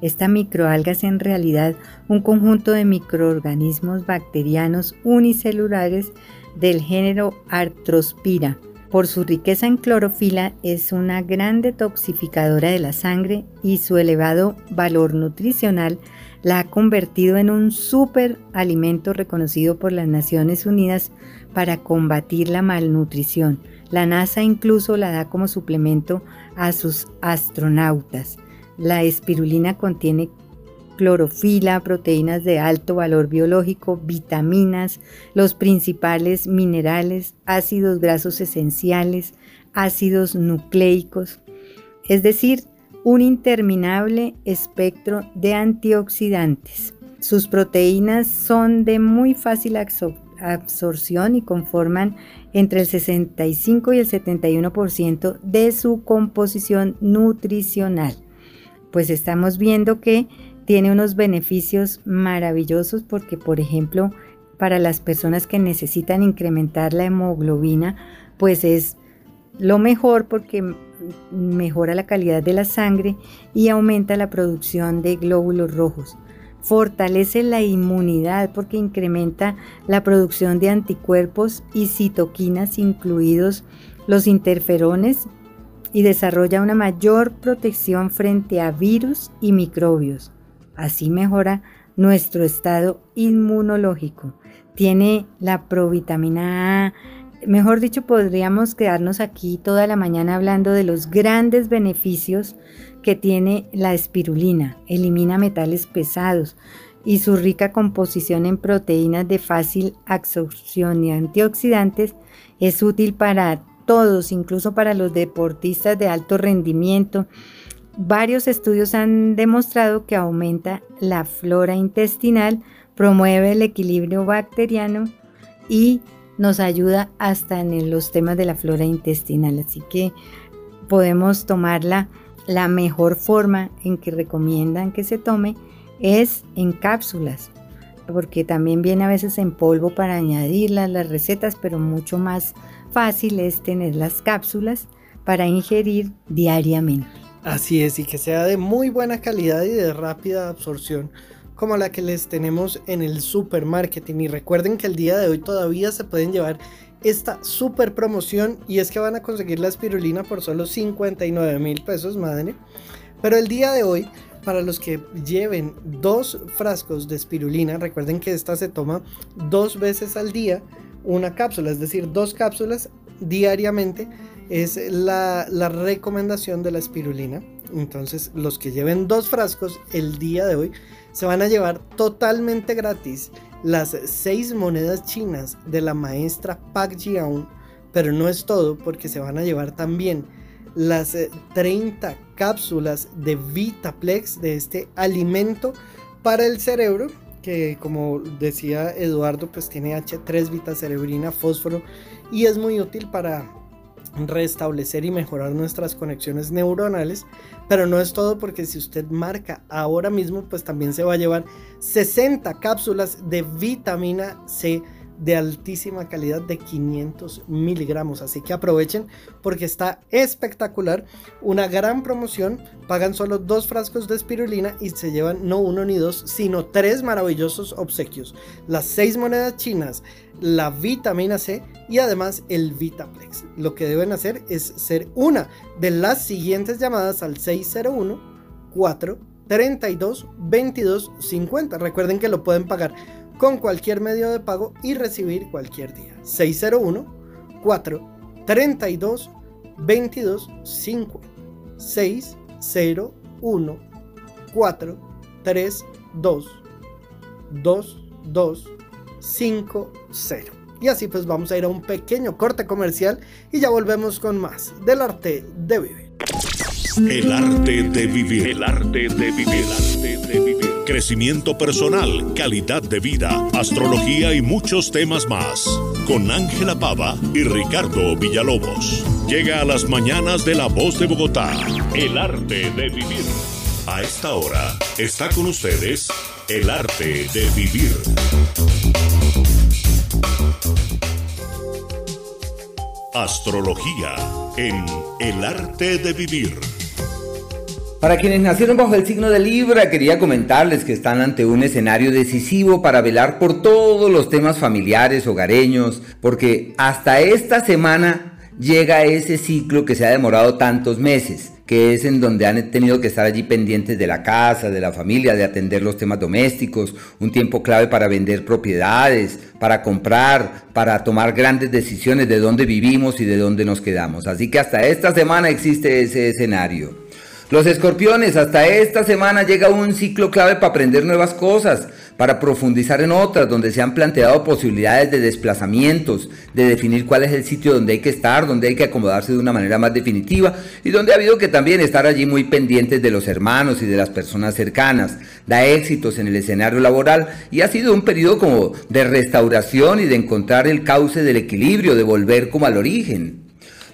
Esta microalga es en realidad un conjunto de microorganismos bacterianos unicelulares del género Arthrospira. Por su riqueza en clorofila es una gran detoxificadora de la sangre y su elevado valor nutricional la ha convertido en un superalimento reconocido por las Naciones Unidas para combatir la malnutrición. La NASA incluso la da como suplemento a sus astronautas. La espirulina contiene clorofila, proteínas de alto valor biológico, vitaminas, los principales minerales, ácidos grasos esenciales, ácidos nucleicos, es decir, un interminable espectro de antioxidantes. Sus proteínas son de muy fácil absorción y conforman entre el 65 y el 71% de su composición nutricional. Pues estamos viendo que tiene unos beneficios maravillosos porque, por ejemplo, para las personas que necesitan incrementar la hemoglobina, pues es lo mejor porque mejora la calidad de la sangre y aumenta la producción de glóbulos rojos. Fortalece la inmunidad porque incrementa la producción de anticuerpos y citoquinas, incluidos los interferones, y desarrolla una mayor protección frente a virus y microbios. Así mejora nuestro estado inmunológico. Tiene la provitamina A, Mejor dicho, podríamos quedarnos aquí toda la mañana hablando de los grandes beneficios que tiene la espirulina. Elimina metales pesados y su rica composición en proteínas de fácil absorción y antioxidantes es útil para todos, incluso para los deportistas de alto rendimiento. Varios estudios han demostrado que aumenta la flora intestinal, promueve el equilibrio bacteriano y nos ayuda hasta en los temas de la flora intestinal. Así que podemos tomarla la mejor forma en que recomiendan que se tome es en cápsulas, porque también viene a veces en polvo para añadirlas las recetas, pero mucho más fácil es tener las cápsulas para ingerir diariamente. Así es, y que sea de muy buena calidad y de rápida absorción como la que les tenemos en el supermarketing. Y recuerden que el día de hoy todavía se pueden llevar esta super promoción y es que van a conseguir la espirulina por solo 59 mil pesos, madre. Pero el día de hoy, para los que lleven dos frascos de espirulina, recuerden que esta se toma dos veces al día, una cápsula, es decir, dos cápsulas diariamente es la, la recomendación de la espirulina. Entonces, los que lleven dos frascos el día de hoy se van a llevar totalmente gratis las seis monedas chinas de la maestra Pak Jiaun, pero no es todo porque se van a llevar también las 30 eh, cápsulas de Vitaplex de este alimento para el cerebro que como decía Eduardo pues tiene H3 vitacerebrina fósforo y es muy útil para restablecer y mejorar nuestras conexiones neuronales. Pero no es todo porque si usted marca ahora mismo, pues también se va a llevar 60 cápsulas de vitamina C de altísima calidad de 500 miligramos. Así que aprovechen porque está espectacular. Una gran promoción. Pagan solo dos frascos de espirulina y se llevan no uno ni dos, sino tres maravillosos obsequios. Las seis monedas chinas, la vitamina C y además el Vitaplex. Lo que deben hacer es ser una de las siguientes llamadas al 601 4 32 22 50. Recuerden que lo pueden pagar con cualquier medio de pago y recibir cualquier día. 601 4 32 22 5 601 4 32 22 50. Y así pues vamos a ir a un pequeño corte comercial y ya volvemos con más del arte de vivir. El arte de vivir. El arte de vivir. El arte de vivir crecimiento personal, calidad de vida, astrología y muchos temas más. Con Ángela Pava y Ricardo Villalobos. Llega a las mañanas de La Voz de Bogotá. El arte de vivir. A esta hora está con ustedes El arte de vivir. Astrología en El arte de vivir. Para quienes nacieron bajo el signo de Libra, quería comentarles que están ante un escenario decisivo para velar por todos los temas familiares, hogareños, porque hasta esta semana llega ese ciclo que se ha demorado tantos meses, que es en donde han tenido que estar allí pendientes de la casa, de la familia, de atender los temas domésticos, un tiempo clave para vender propiedades, para comprar, para tomar grandes decisiones de dónde vivimos y de dónde nos quedamos. Así que hasta esta semana existe ese escenario. Los escorpiones, hasta esta semana llega un ciclo clave para aprender nuevas cosas, para profundizar en otras, donde se han planteado posibilidades de desplazamientos, de definir cuál es el sitio donde hay que estar, donde hay que acomodarse de una manera más definitiva y donde ha habido que también estar allí muy pendientes de los hermanos y de las personas cercanas. Da éxitos en el escenario laboral y ha sido un periodo como de restauración y de encontrar el cauce del equilibrio, de volver como al origen.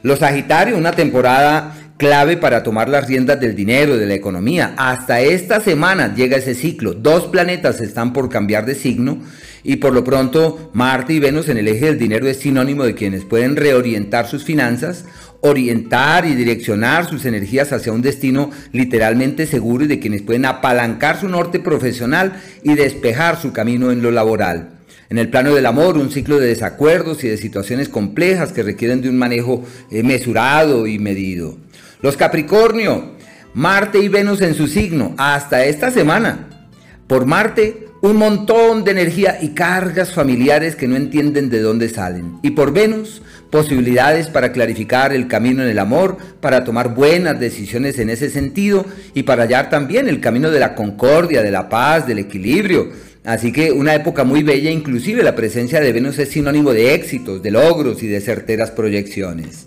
Los Sagitarios, una temporada clave para tomar las riendas del dinero, de la economía. Hasta esta semana llega ese ciclo. Dos planetas están por cambiar de signo y por lo pronto Marte y Venus en el eje del dinero es sinónimo de quienes pueden reorientar sus finanzas, orientar y direccionar sus energías hacia un destino literalmente seguro y de quienes pueden apalancar su norte profesional y despejar su camino en lo laboral. En el plano del amor, un ciclo de desacuerdos y de situaciones complejas que requieren de un manejo eh, mesurado y medido. Los Capricornio, Marte y Venus en su signo, hasta esta semana. Por Marte, un montón de energía y cargas familiares que no entienden de dónde salen. Y por Venus, posibilidades para clarificar el camino en el amor, para tomar buenas decisiones en ese sentido y para hallar también el camino de la concordia, de la paz, del equilibrio. Así que una época muy bella, inclusive la presencia de Venus es sinónimo de éxitos, de logros y de certeras proyecciones.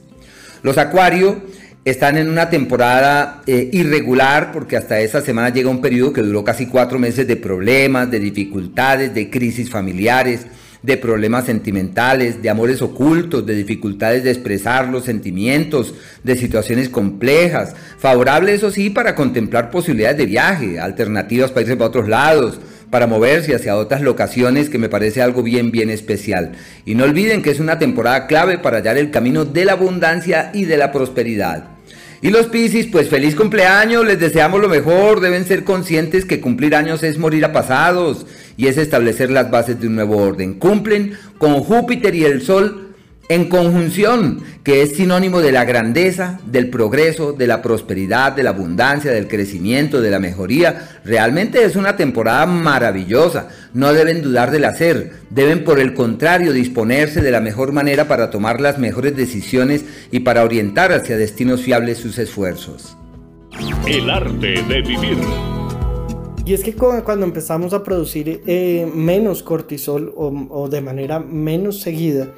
Los Acuario están en una temporada eh, irregular porque hasta esta semana llega un periodo que duró casi cuatro meses de problemas, de dificultades, de crisis familiares, de problemas sentimentales, de amores ocultos, de dificultades de expresar los sentimientos, de situaciones complejas. Favorable, eso sí, para contemplar posibilidades de viaje, alternativas para irse para otros lados, para moverse hacia otras locaciones que me parece algo bien, bien especial. Y no olviden que es una temporada clave para hallar el camino de la abundancia y de la prosperidad. Y los Piscis, pues feliz cumpleaños, les deseamos lo mejor, deben ser conscientes que cumplir años es morir a pasados y es establecer las bases de un nuevo orden. Cumplen con Júpiter y el Sol en conjunción, que es sinónimo de la grandeza, del progreso, de la prosperidad, de la abundancia, del crecimiento, de la mejoría. Realmente es una temporada maravillosa. No deben dudar del hacer, deben por el contrario disponerse de la mejor manera para tomar las mejores decisiones y para orientar hacia destinos fiables sus esfuerzos. El arte de vivir. Y es que cuando empezamos a producir eh, menos cortisol o de manera menos seguida,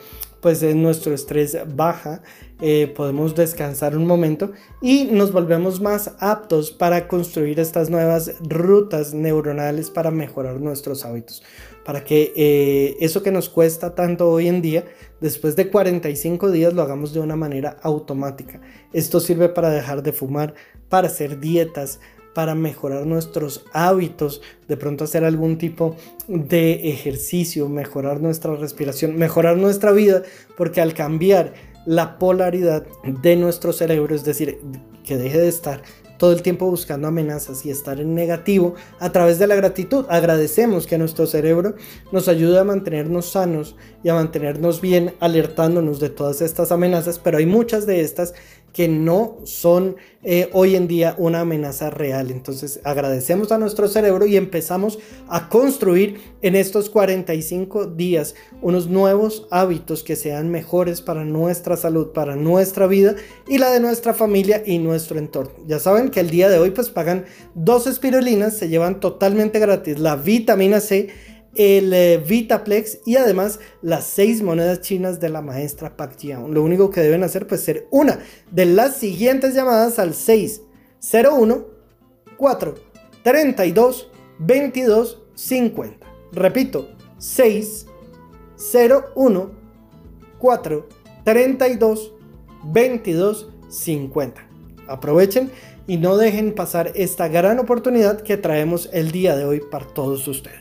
pues nuestro estrés baja, eh, podemos descansar un momento y nos volvemos más aptos para construir estas nuevas rutas neuronales para mejorar nuestros hábitos. Para que eh, eso que nos cuesta tanto hoy en día, después de 45 días lo hagamos de una manera automática. Esto sirve para dejar de fumar, para hacer dietas, para mejorar nuestros hábitos, de pronto hacer algún tipo de ejercicio, mejorar nuestra respiración, mejorar nuestra vida, porque al cambiar la polaridad de nuestro cerebro, es decir, que deje de estar todo el tiempo buscando amenazas y estar en negativo a través de la gratitud. Agradecemos que nuestro cerebro nos ayude a mantenernos sanos y a mantenernos bien, alertándonos de todas estas amenazas, pero hay muchas de estas que no son eh, hoy en día una amenaza real. Entonces agradecemos a nuestro cerebro y empezamos a construir en estos 45 días unos nuevos hábitos que sean mejores para nuestra salud, para nuestra vida y la de nuestra familia y nuestro entorno. Ya saben que el día de hoy pues pagan dos espirulinas, se llevan totalmente gratis la vitamina C el eh, Vitaplex y además las seis monedas chinas de la maestra Pak Jian. Lo único que deben hacer pues ser una de las siguientes llamadas al 601 4 32 22 50. Repito, 601 4 32 22 50. Aprovechen y no dejen pasar esta gran oportunidad que traemos el día de hoy para todos ustedes.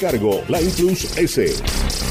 cargo, la Plus S.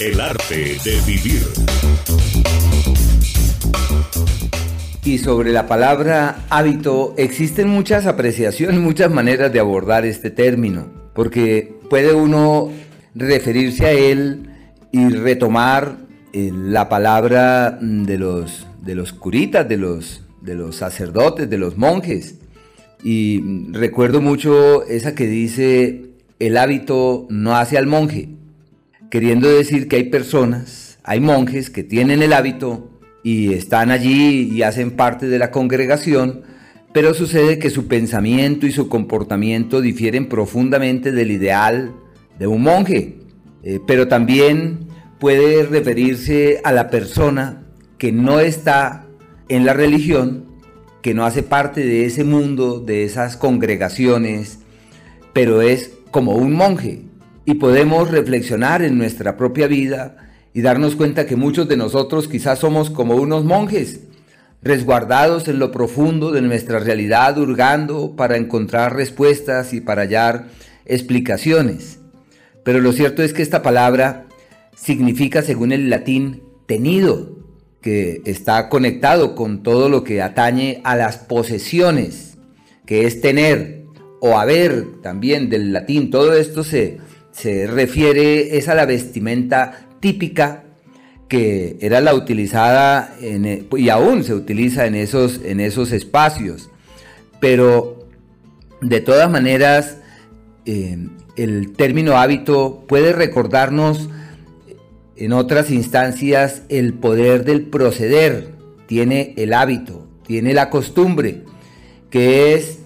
El arte de vivir. Y sobre la palabra hábito existen muchas apreciaciones, muchas maneras de abordar este término, porque puede uno referirse a él y retomar eh, la palabra de los, de los curitas, de los, de los sacerdotes, de los monjes. Y recuerdo mucho esa que dice, el hábito no hace al monje, queriendo decir que hay personas, hay monjes que tienen el hábito y están allí y hacen parte de la congregación, pero sucede que su pensamiento y su comportamiento difieren profundamente del ideal de un monje, eh, pero también puede referirse a la persona que no está en la religión, que no hace parte de ese mundo, de esas congregaciones, pero es como un monje, y podemos reflexionar en nuestra propia vida y darnos cuenta que muchos de nosotros quizás somos como unos monjes, resguardados en lo profundo de nuestra realidad, hurgando para encontrar respuestas y para hallar explicaciones. Pero lo cierto es que esta palabra significa, según el latín, tenido, que está conectado con todo lo que atañe a las posesiones, que es tener o haber también del latín. Todo esto se se refiere es a la vestimenta típica que era la utilizada e, y aún se utiliza en esos, en esos espacios. Pero de todas maneras, eh, el término hábito puede recordarnos en otras instancias el poder del proceder. Tiene el hábito, tiene la costumbre, que es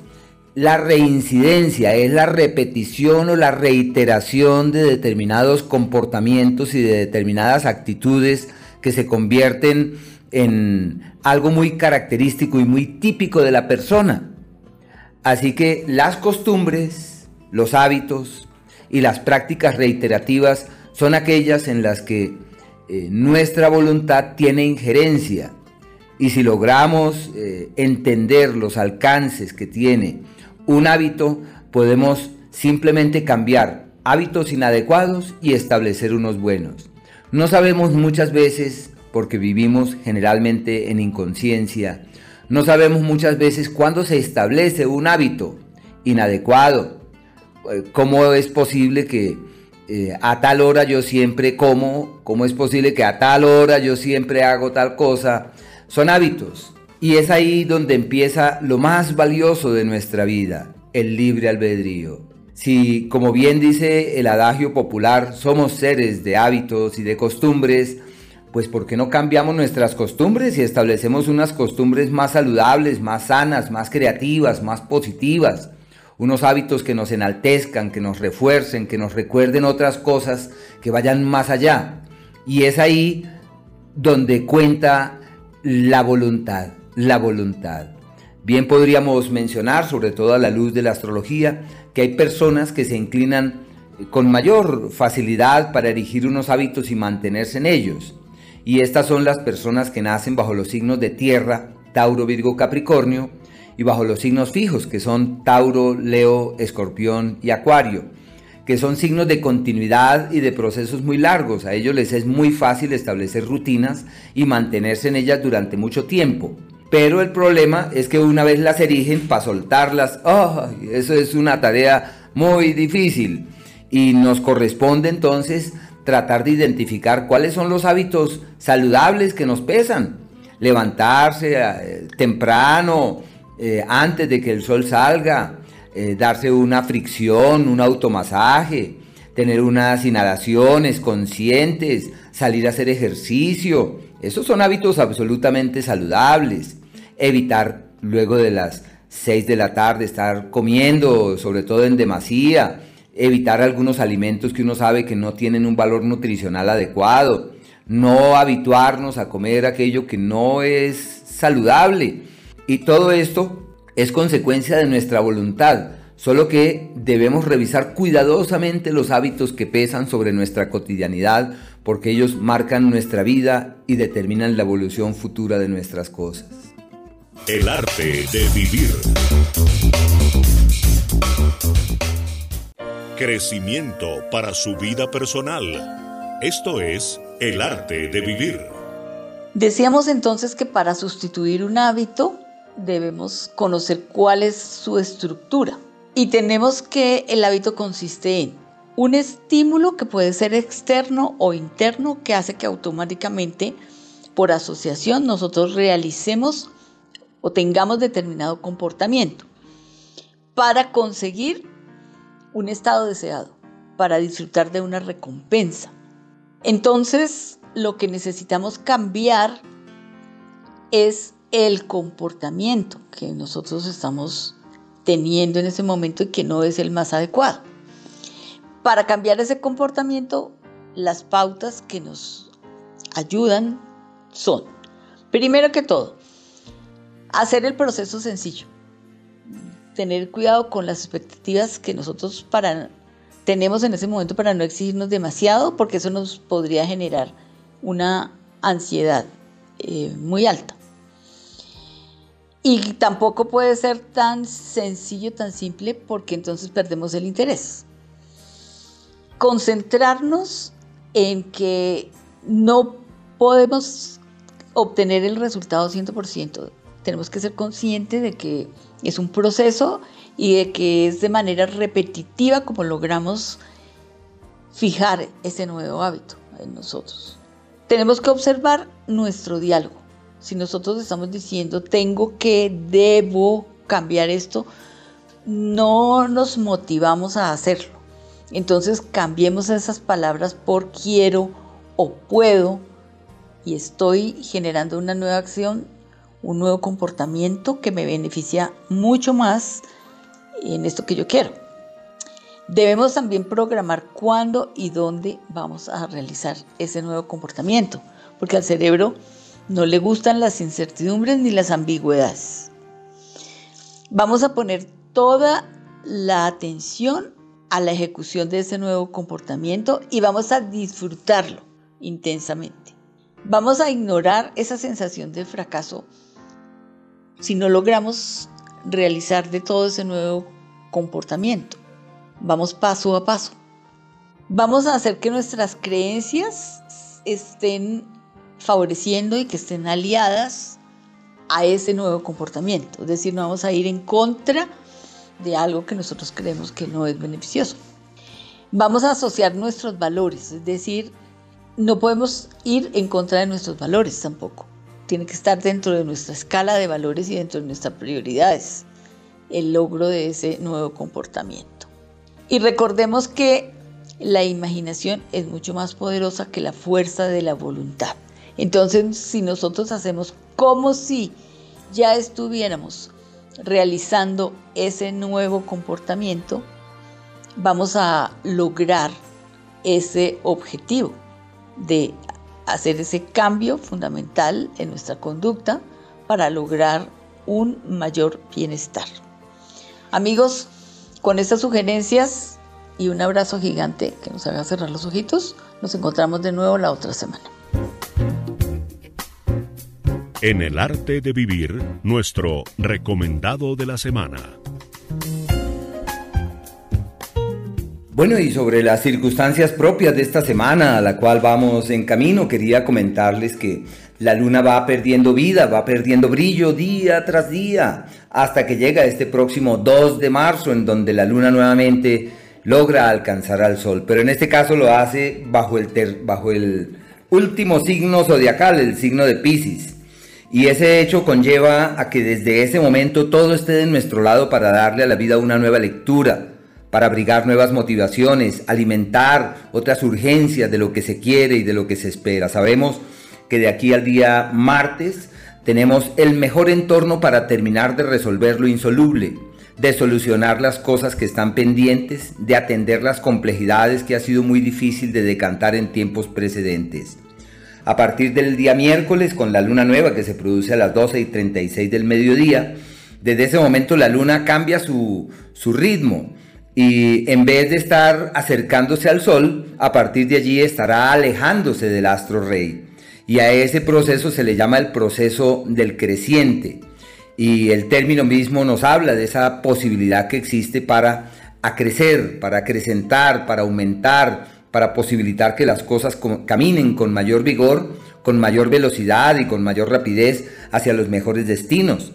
la reincidencia, es la repetición o la reiteración de determinados comportamientos y de determinadas actitudes que se convierten en algo muy característico y muy típico de la persona. Así que las costumbres, los hábitos y las prácticas reiterativas son aquellas en las que eh, nuestra voluntad tiene injerencia. Y si logramos eh, entender los alcances que tiene un hábito, podemos simplemente cambiar hábitos inadecuados y establecer unos buenos. No sabemos muchas veces, porque vivimos generalmente en inconsciencia, no sabemos muchas veces cuándo se establece un hábito inadecuado. Eh, ¿Cómo es posible que eh, a tal hora yo siempre como? ¿Cómo es posible que a tal hora yo siempre hago tal cosa? Son hábitos. Y es ahí donde empieza lo más valioso de nuestra vida, el libre albedrío. Si, como bien dice el adagio popular, somos seres de hábitos y de costumbres, pues ¿por qué no cambiamos nuestras costumbres y establecemos unas costumbres más saludables, más sanas, más creativas, más positivas? Unos hábitos que nos enaltezcan, que nos refuercen, que nos recuerden otras cosas que vayan más allá. Y es ahí donde cuenta la voluntad la voluntad. Bien podríamos mencionar, sobre todo a la luz de la astrología, que hay personas que se inclinan con mayor facilidad para erigir unos hábitos y mantenerse en ellos. Y estas son las personas que nacen bajo los signos de tierra, Tauro, Virgo, Capricornio, y bajo los signos fijos, que son Tauro, Leo, Escorpión y Acuario, que son signos de continuidad y de procesos muy largos. A ellos les es muy fácil establecer rutinas y mantenerse en ellas durante mucho tiempo. Pero el problema es que una vez las erigen, para soltarlas, eso es una tarea muy difícil. Y nos corresponde entonces tratar de identificar cuáles son los hábitos saludables que nos pesan. Levantarse eh, temprano, eh, antes de que el sol salga, eh, darse una fricción, un automasaje, tener unas inhalaciones conscientes, salir a hacer ejercicio. Esos son hábitos absolutamente saludables evitar luego de las 6 de la tarde estar comiendo, sobre todo en demasía, evitar algunos alimentos que uno sabe que no tienen un valor nutricional adecuado, no habituarnos a comer aquello que no es saludable. Y todo esto es consecuencia de nuestra voluntad, solo que debemos revisar cuidadosamente los hábitos que pesan sobre nuestra cotidianidad, porque ellos marcan nuestra vida y determinan la evolución futura de nuestras cosas. El arte de vivir. Crecimiento para su vida personal. Esto es el arte de vivir. Decíamos entonces que para sustituir un hábito debemos conocer cuál es su estructura. Y tenemos que el hábito consiste en un estímulo que puede ser externo o interno que hace que automáticamente por asociación nosotros realicemos o tengamos determinado comportamiento para conseguir un estado deseado, para disfrutar de una recompensa. Entonces, lo que necesitamos cambiar es el comportamiento que nosotros estamos teniendo en ese momento y que no es el más adecuado. Para cambiar ese comportamiento, las pautas que nos ayudan son, primero que todo, hacer el proceso sencillo, tener cuidado con las expectativas que nosotros tenemos en ese momento para no exigirnos demasiado, porque eso nos podría generar una ansiedad eh, muy alta. Y tampoco puede ser tan sencillo, tan simple, porque entonces perdemos el interés. Concentrarnos en que no podemos obtener el resultado 100%. Tenemos que ser conscientes de que es un proceso y de que es de manera repetitiva como logramos fijar ese nuevo hábito en nosotros. tenemos que observar nuestro diálogo. Si nosotros estamos diciendo tengo que, debo cambiar esto, no nos motivamos a hacerlo. Entonces cambiemos esas palabras por quiero o puedo y estoy generando una nueva acción, un nuevo comportamiento que me beneficia mucho más en esto que yo quiero. Debemos también programar cuándo y dónde vamos a realizar ese nuevo comportamiento, porque al cerebro no le gustan las incertidumbres ni las ambigüedades. Vamos a poner toda la atención a la ejecución de ese nuevo comportamiento y vamos a disfrutarlo intensamente. Vamos a ignorar esa sensación de fracaso si no logramos realizar de todo ese nuevo comportamiento. Vamos paso a paso. Vamos a hacer que nuestras creencias estén favoreciendo y que estén aliadas a ese nuevo comportamiento. Es decir, no vamos a ir en contra de algo que nosotros creemos que no es beneficioso. Vamos a asociar nuestros valores, es decir, no podemos ir en contra de nuestros valores tampoco. Tiene que estar dentro de nuestra escala de valores y dentro de nuestras prioridades el logro de ese nuevo comportamiento. Y recordemos que la imaginación es mucho más poderosa que la fuerza de la voluntad. Entonces, si nosotros hacemos como si ya estuviéramos realizando ese nuevo comportamiento, vamos a lograr ese objetivo de hacer ese cambio fundamental en nuestra conducta para lograr un mayor bienestar. Amigos, con estas sugerencias y un abrazo gigante que nos haga cerrar los ojitos, nos encontramos de nuevo la otra semana. En el arte de vivir, nuestro recomendado de la semana. Bueno, y sobre las circunstancias propias de esta semana a la cual vamos en camino, quería comentarles que la luna va perdiendo vida, va perdiendo brillo día tras día, hasta que llega este próximo 2 de marzo, en donde la luna nuevamente logra alcanzar al sol. Pero en este caso lo hace bajo el, bajo el último signo zodiacal, el signo de Pisces. Y ese hecho conlleva a que desde ese momento todo esté de nuestro lado para darle a la vida una nueva lectura, para abrigar nuevas motivaciones, alimentar otras urgencias de lo que se quiere y de lo que se espera. Sabemos que de aquí al día martes tenemos el mejor entorno para terminar de resolver lo insoluble, de solucionar las cosas que están pendientes, de atender las complejidades que ha sido muy difícil de decantar en tiempos precedentes. A partir del día miércoles, con la luna nueva que se produce a las 12 y 36 del mediodía, desde ese momento la luna cambia su, su ritmo y en vez de estar acercándose al sol, a partir de allí estará alejándose del astro rey. Y a ese proceso se le llama el proceso del creciente. Y el término mismo nos habla de esa posibilidad que existe para acrecer, para acrecentar, para aumentar, para posibilitar que las cosas caminen con mayor vigor, con mayor velocidad y con mayor rapidez hacia los mejores destinos.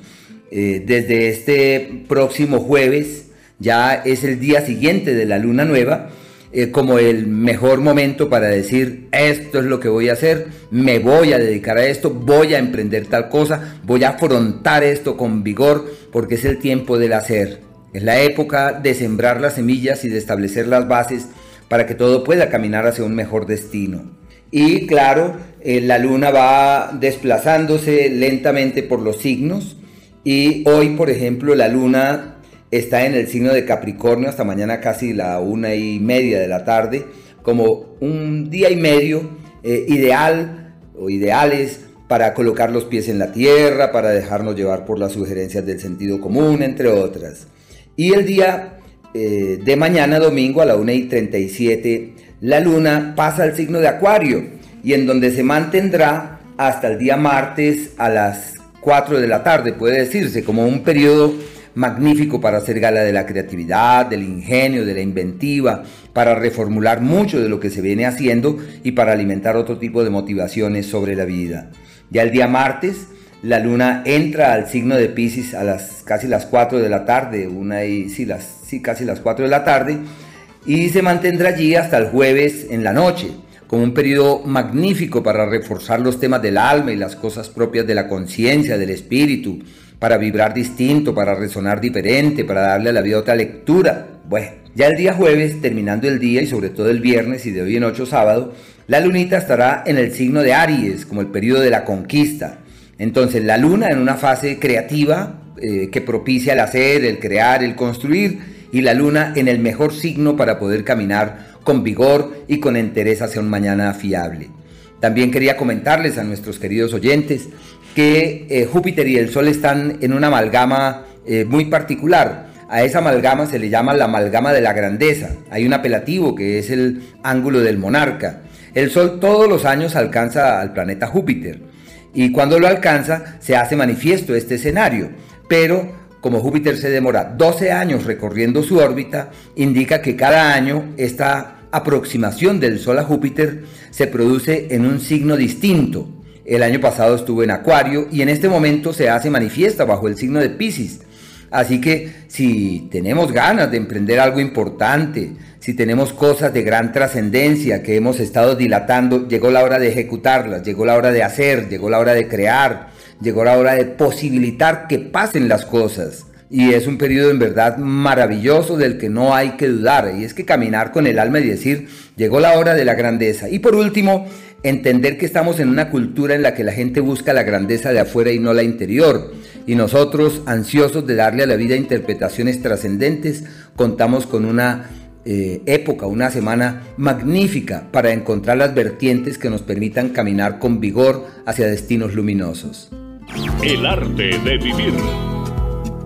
Eh, desde este próximo jueves ya es el día siguiente de la luna nueva, eh, como el mejor momento para decir esto es lo que voy a hacer, me voy a dedicar a esto, voy a emprender tal cosa, voy a afrontar esto con vigor, porque es el tiempo del hacer. Es la época de sembrar las semillas y de establecer las bases para que todo pueda caminar hacia un mejor destino. Y claro, eh, la luna va desplazándose lentamente por los signos y hoy, por ejemplo, la luna está en el signo de Capricornio hasta mañana casi la una y media de la tarde, como un día y medio eh, ideal o ideales para colocar los pies en la tierra, para dejarnos llevar por las sugerencias del sentido común, entre otras. Y el día eh, de mañana, domingo, a la 1 y 37, la luna pasa al signo de Acuario y en donde se mantendrá hasta el día martes a las 4 de la tarde, puede decirse, como un periodo magnífico para hacer gala de la creatividad, del ingenio, de la inventiva, para reformular mucho de lo que se viene haciendo y para alimentar otro tipo de motivaciones sobre la vida. Ya el día martes, la luna entra al signo de Pisces a las casi las 4 de la tarde, una y sí, las, casi las 4 de la tarde, y se mantendrá allí hasta el jueves en la noche como un periodo magnífico para reforzar los temas del alma y las cosas propias de la conciencia, del espíritu, para vibrar distinto, para resonar diferente, para darle a la vida otra lectura. Bueno, ya el día jueves, terminando el día y sobre todo el viernes y de hoy en ocho sábado, la lunita estará en el signo de Aries, como el periodo de la conquista. Entonces la luna en una fase creativa eh, que propicia el hacer, el crear, el construir, y la luna en el mejor signo para poder caminar con vigor y con interés hacia un mañana fiable. También quería comentarles a nuestros queridos oyentes que eh, Júpiter y el Sol están en una amalgama eh, muy particular. A esa amalgama se le llama la amalgama de la grandeza. Hay un apelativo que es el ángulo del monarca. El Sol todos los años alcanza al planeta Júpiter y cuando lo alcanza se hace manifiesto este escenario. Pero como Júpiter se demora 12 años recorriendo su órbita, indica que cada año esta aproximación del Sol a Júpiter se produce en un signo distinto. El año pasado estuvo en Acuario y en este momento se hace manifiesta bajo el signo de Pisces. Así que si tenemos ganas de emprender algo importante, si tenemos cosas de gran trascendencia que hemos estado dilatando, llegó la hora de ejecutarlas, llegó la hora de hacer, llegó la hora de crear, llegó la hora de posibilitar que pasen las cosas. Y es un periodo en verdad maravilloso del que no hay que dudar. Y es que caminar con el alma y decir, llegó la hora de la grandeza. Y por último, entender que estamos en una cultura en la que la gente busca la grandeza de afuera y no la interior y nosotros, ansiosos de darle a la vida interpretaciones trascendentes, contamos con una eh, época, una semana magnífica para encontrar las vertientes que nos permitan caminar con vigor hacia destinos luminosos. El arte de vivir.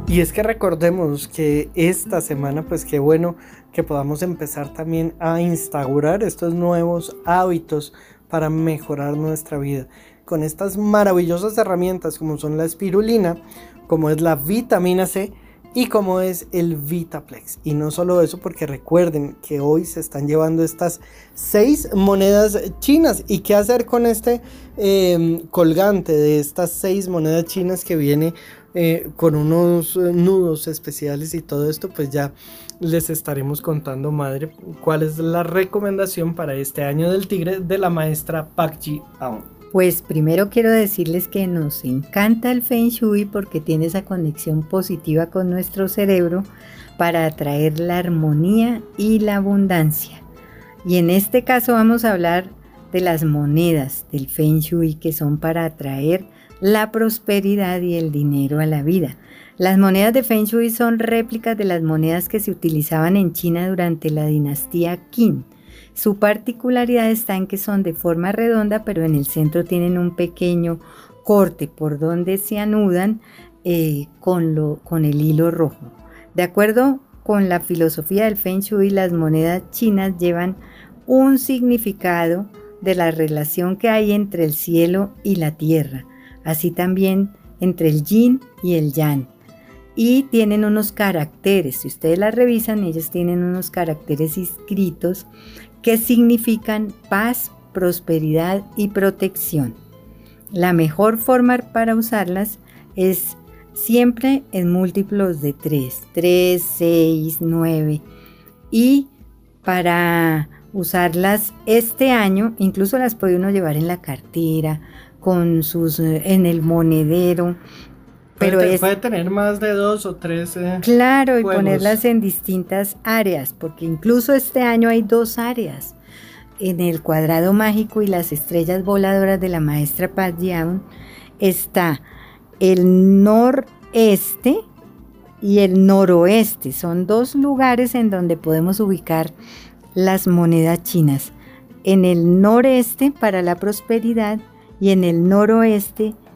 Y es que recordemos que esta semana, pues qué bueno que podamos empezar también a instaurar estos nuevos hábitos para mejorar nuestra vida con estas maravillosas herramientas como son la espirulina, como es la vitamina C y como es el Vitaplex. Y no solo eso, porque recuerden que hoy se están llevando estas seis monedas chinas. ¿Y qué hacer con este em, colgante de estas seis monedas chinas que viene eh, con unos eh, nudos especiales y todo esto? Pues ya les estaremos contando, madre, cuál es la recomendación para este año del tigre de la maestra Pak Ji Aung. Pues primero quiero decirles que nos encanta el Feng Shui porque tiene esa conexión positiva con nuestro cerebro para atraer la armonía y la abundancia. Y en este caso vamos a hablar de las monedas del Feng Shui que son para atraer la prosperidad y el dinero a la vida. Las monedas de Feng Shui son réplicas de las monedas que se utilizaban en China durante la dinastía Qin su particularidad está en que son de forma redonda, pero en el centro tienen un pequeño corte por donde se anudan eh, con, con el hilo rojo. De acuerdo con la filosofía del Feng Shui, las monedas chinas llevan un significado de la relación que hay entre el cielo y la tierra, así también entre el yin y el yang. Y tienen unos caracteres, si ustedes las revisan, ellos tienen unos caracteres escritos que significan paz, prosperidad y protección. La mejor forma para usarlas es siempre en múltiplos de 3, 3, 6, 9 y para usarlas este año, incluso las puede uno llevar en la cartera, con sus en el monedero. Pero puede, puede tener más de dos o tres. Eh, claro, y ponerlas en distintas áreas, porque incluso este año hay dos áreas. En el cuadrado mágico y las estrellas voladoras de la maestra Paz Young está el noreste y el noroeste. Son dos lugares en donde podemos ubicar las monedas chinas. En el noreste para la prosperidad y en el noroeste para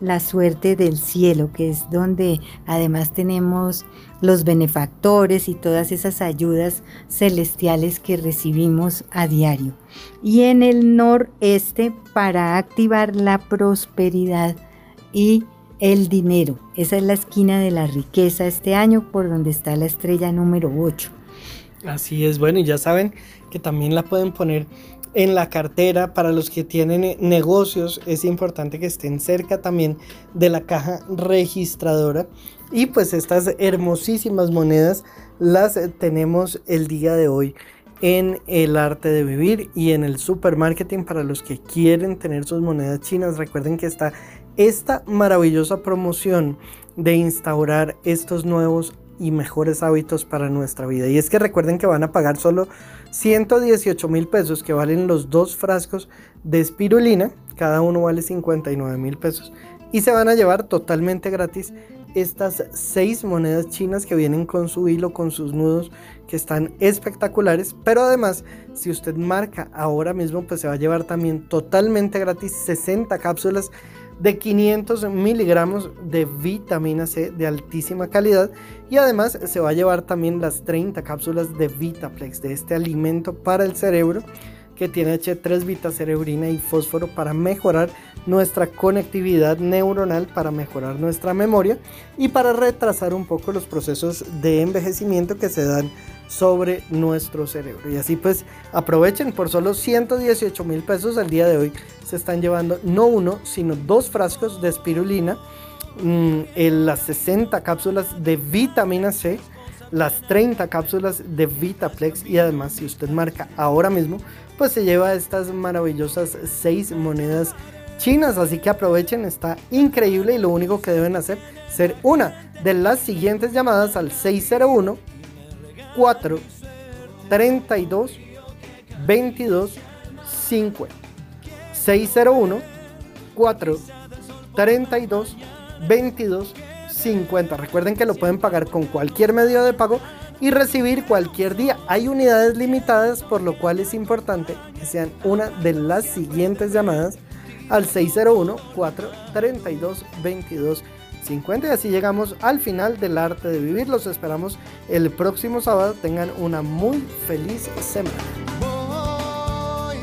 la suerte del cielo, que es donde además tenemos los benefactores y todas esas ayudas celestiales que recibimos a diario. Y en el noreste para activar la prosperidad y el dinero. Esa es la esquina de la riqueza este año por donde está la estrella número 8. Así es, bueno, y ya saben que también la pueden poner en la cartera. Para los que tienen eh, negocios es importante que estén cerca también de la caja registradora. Y pues estas hermosísimas monedas las eh, tenemos el día de hoy en el arte de vivir y en el supermarketing para los que quieren tener sus monedas chinas. Recuerden que está esta maravillosa promoción de instaurar estos nuevos y mejores hábitos para nuestra vida. Y es que recuerden que van a pagar solo 118 mil pesos que valen los dos frascos de espirulina. Cada uno vale 59 mil pesos. Y se van a llevar totalmente gratis estas seis monedas chinas que vienen con su hilo, con sus nudos, que están espectaculares. Pero además, si usted marca ahora mismo, pues se va a llevar también totalmente gratis 60 cápsulas de 500 miligramos de vitamina C de altísima calidad y además se va a llevar también las 30 cápsulas de Vitaplex de este alimento para el cerebro que tiene H3 vitacerebrina y fósforo para mejorar nuestra conectividad neuronal, para mejorar nuestra memoria y para retrasar un poco los procesos de envejecimiento que se dan sobre nuestro cerebro. Y así pues aprovechen por solo 118 mil pesos al día de hoy. Se están llevando no uno, sino dos frascos de espirulina, mm, en las 60 cápsulas de vitamina C, las 30 cápsulas de Vitaplex y además si usted marca ahora mismo, pues se lleva estas maravillosas 6 monedas chinas. Así que aprovechen, está increíble y lo único que deben hacer ser una de las siguientes llamadas al 601 4 32 22 50 601 4 32 22 50 recuerden que lo pueden pagar con cualquier medio de pago y recibir cualquier día. Hay unidades limitadas por lo cual es importante que sean una de las siguientes llamadas al 601 4 32 22 50 y así llegamos al final del arte de vivir. Los esperamos el próximo sábado. Tengan una muy feliz semana. Voy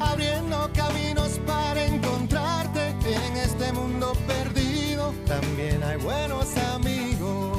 abriendo caminos para encontrarte en este mundo perdido. También hay buenos amigos.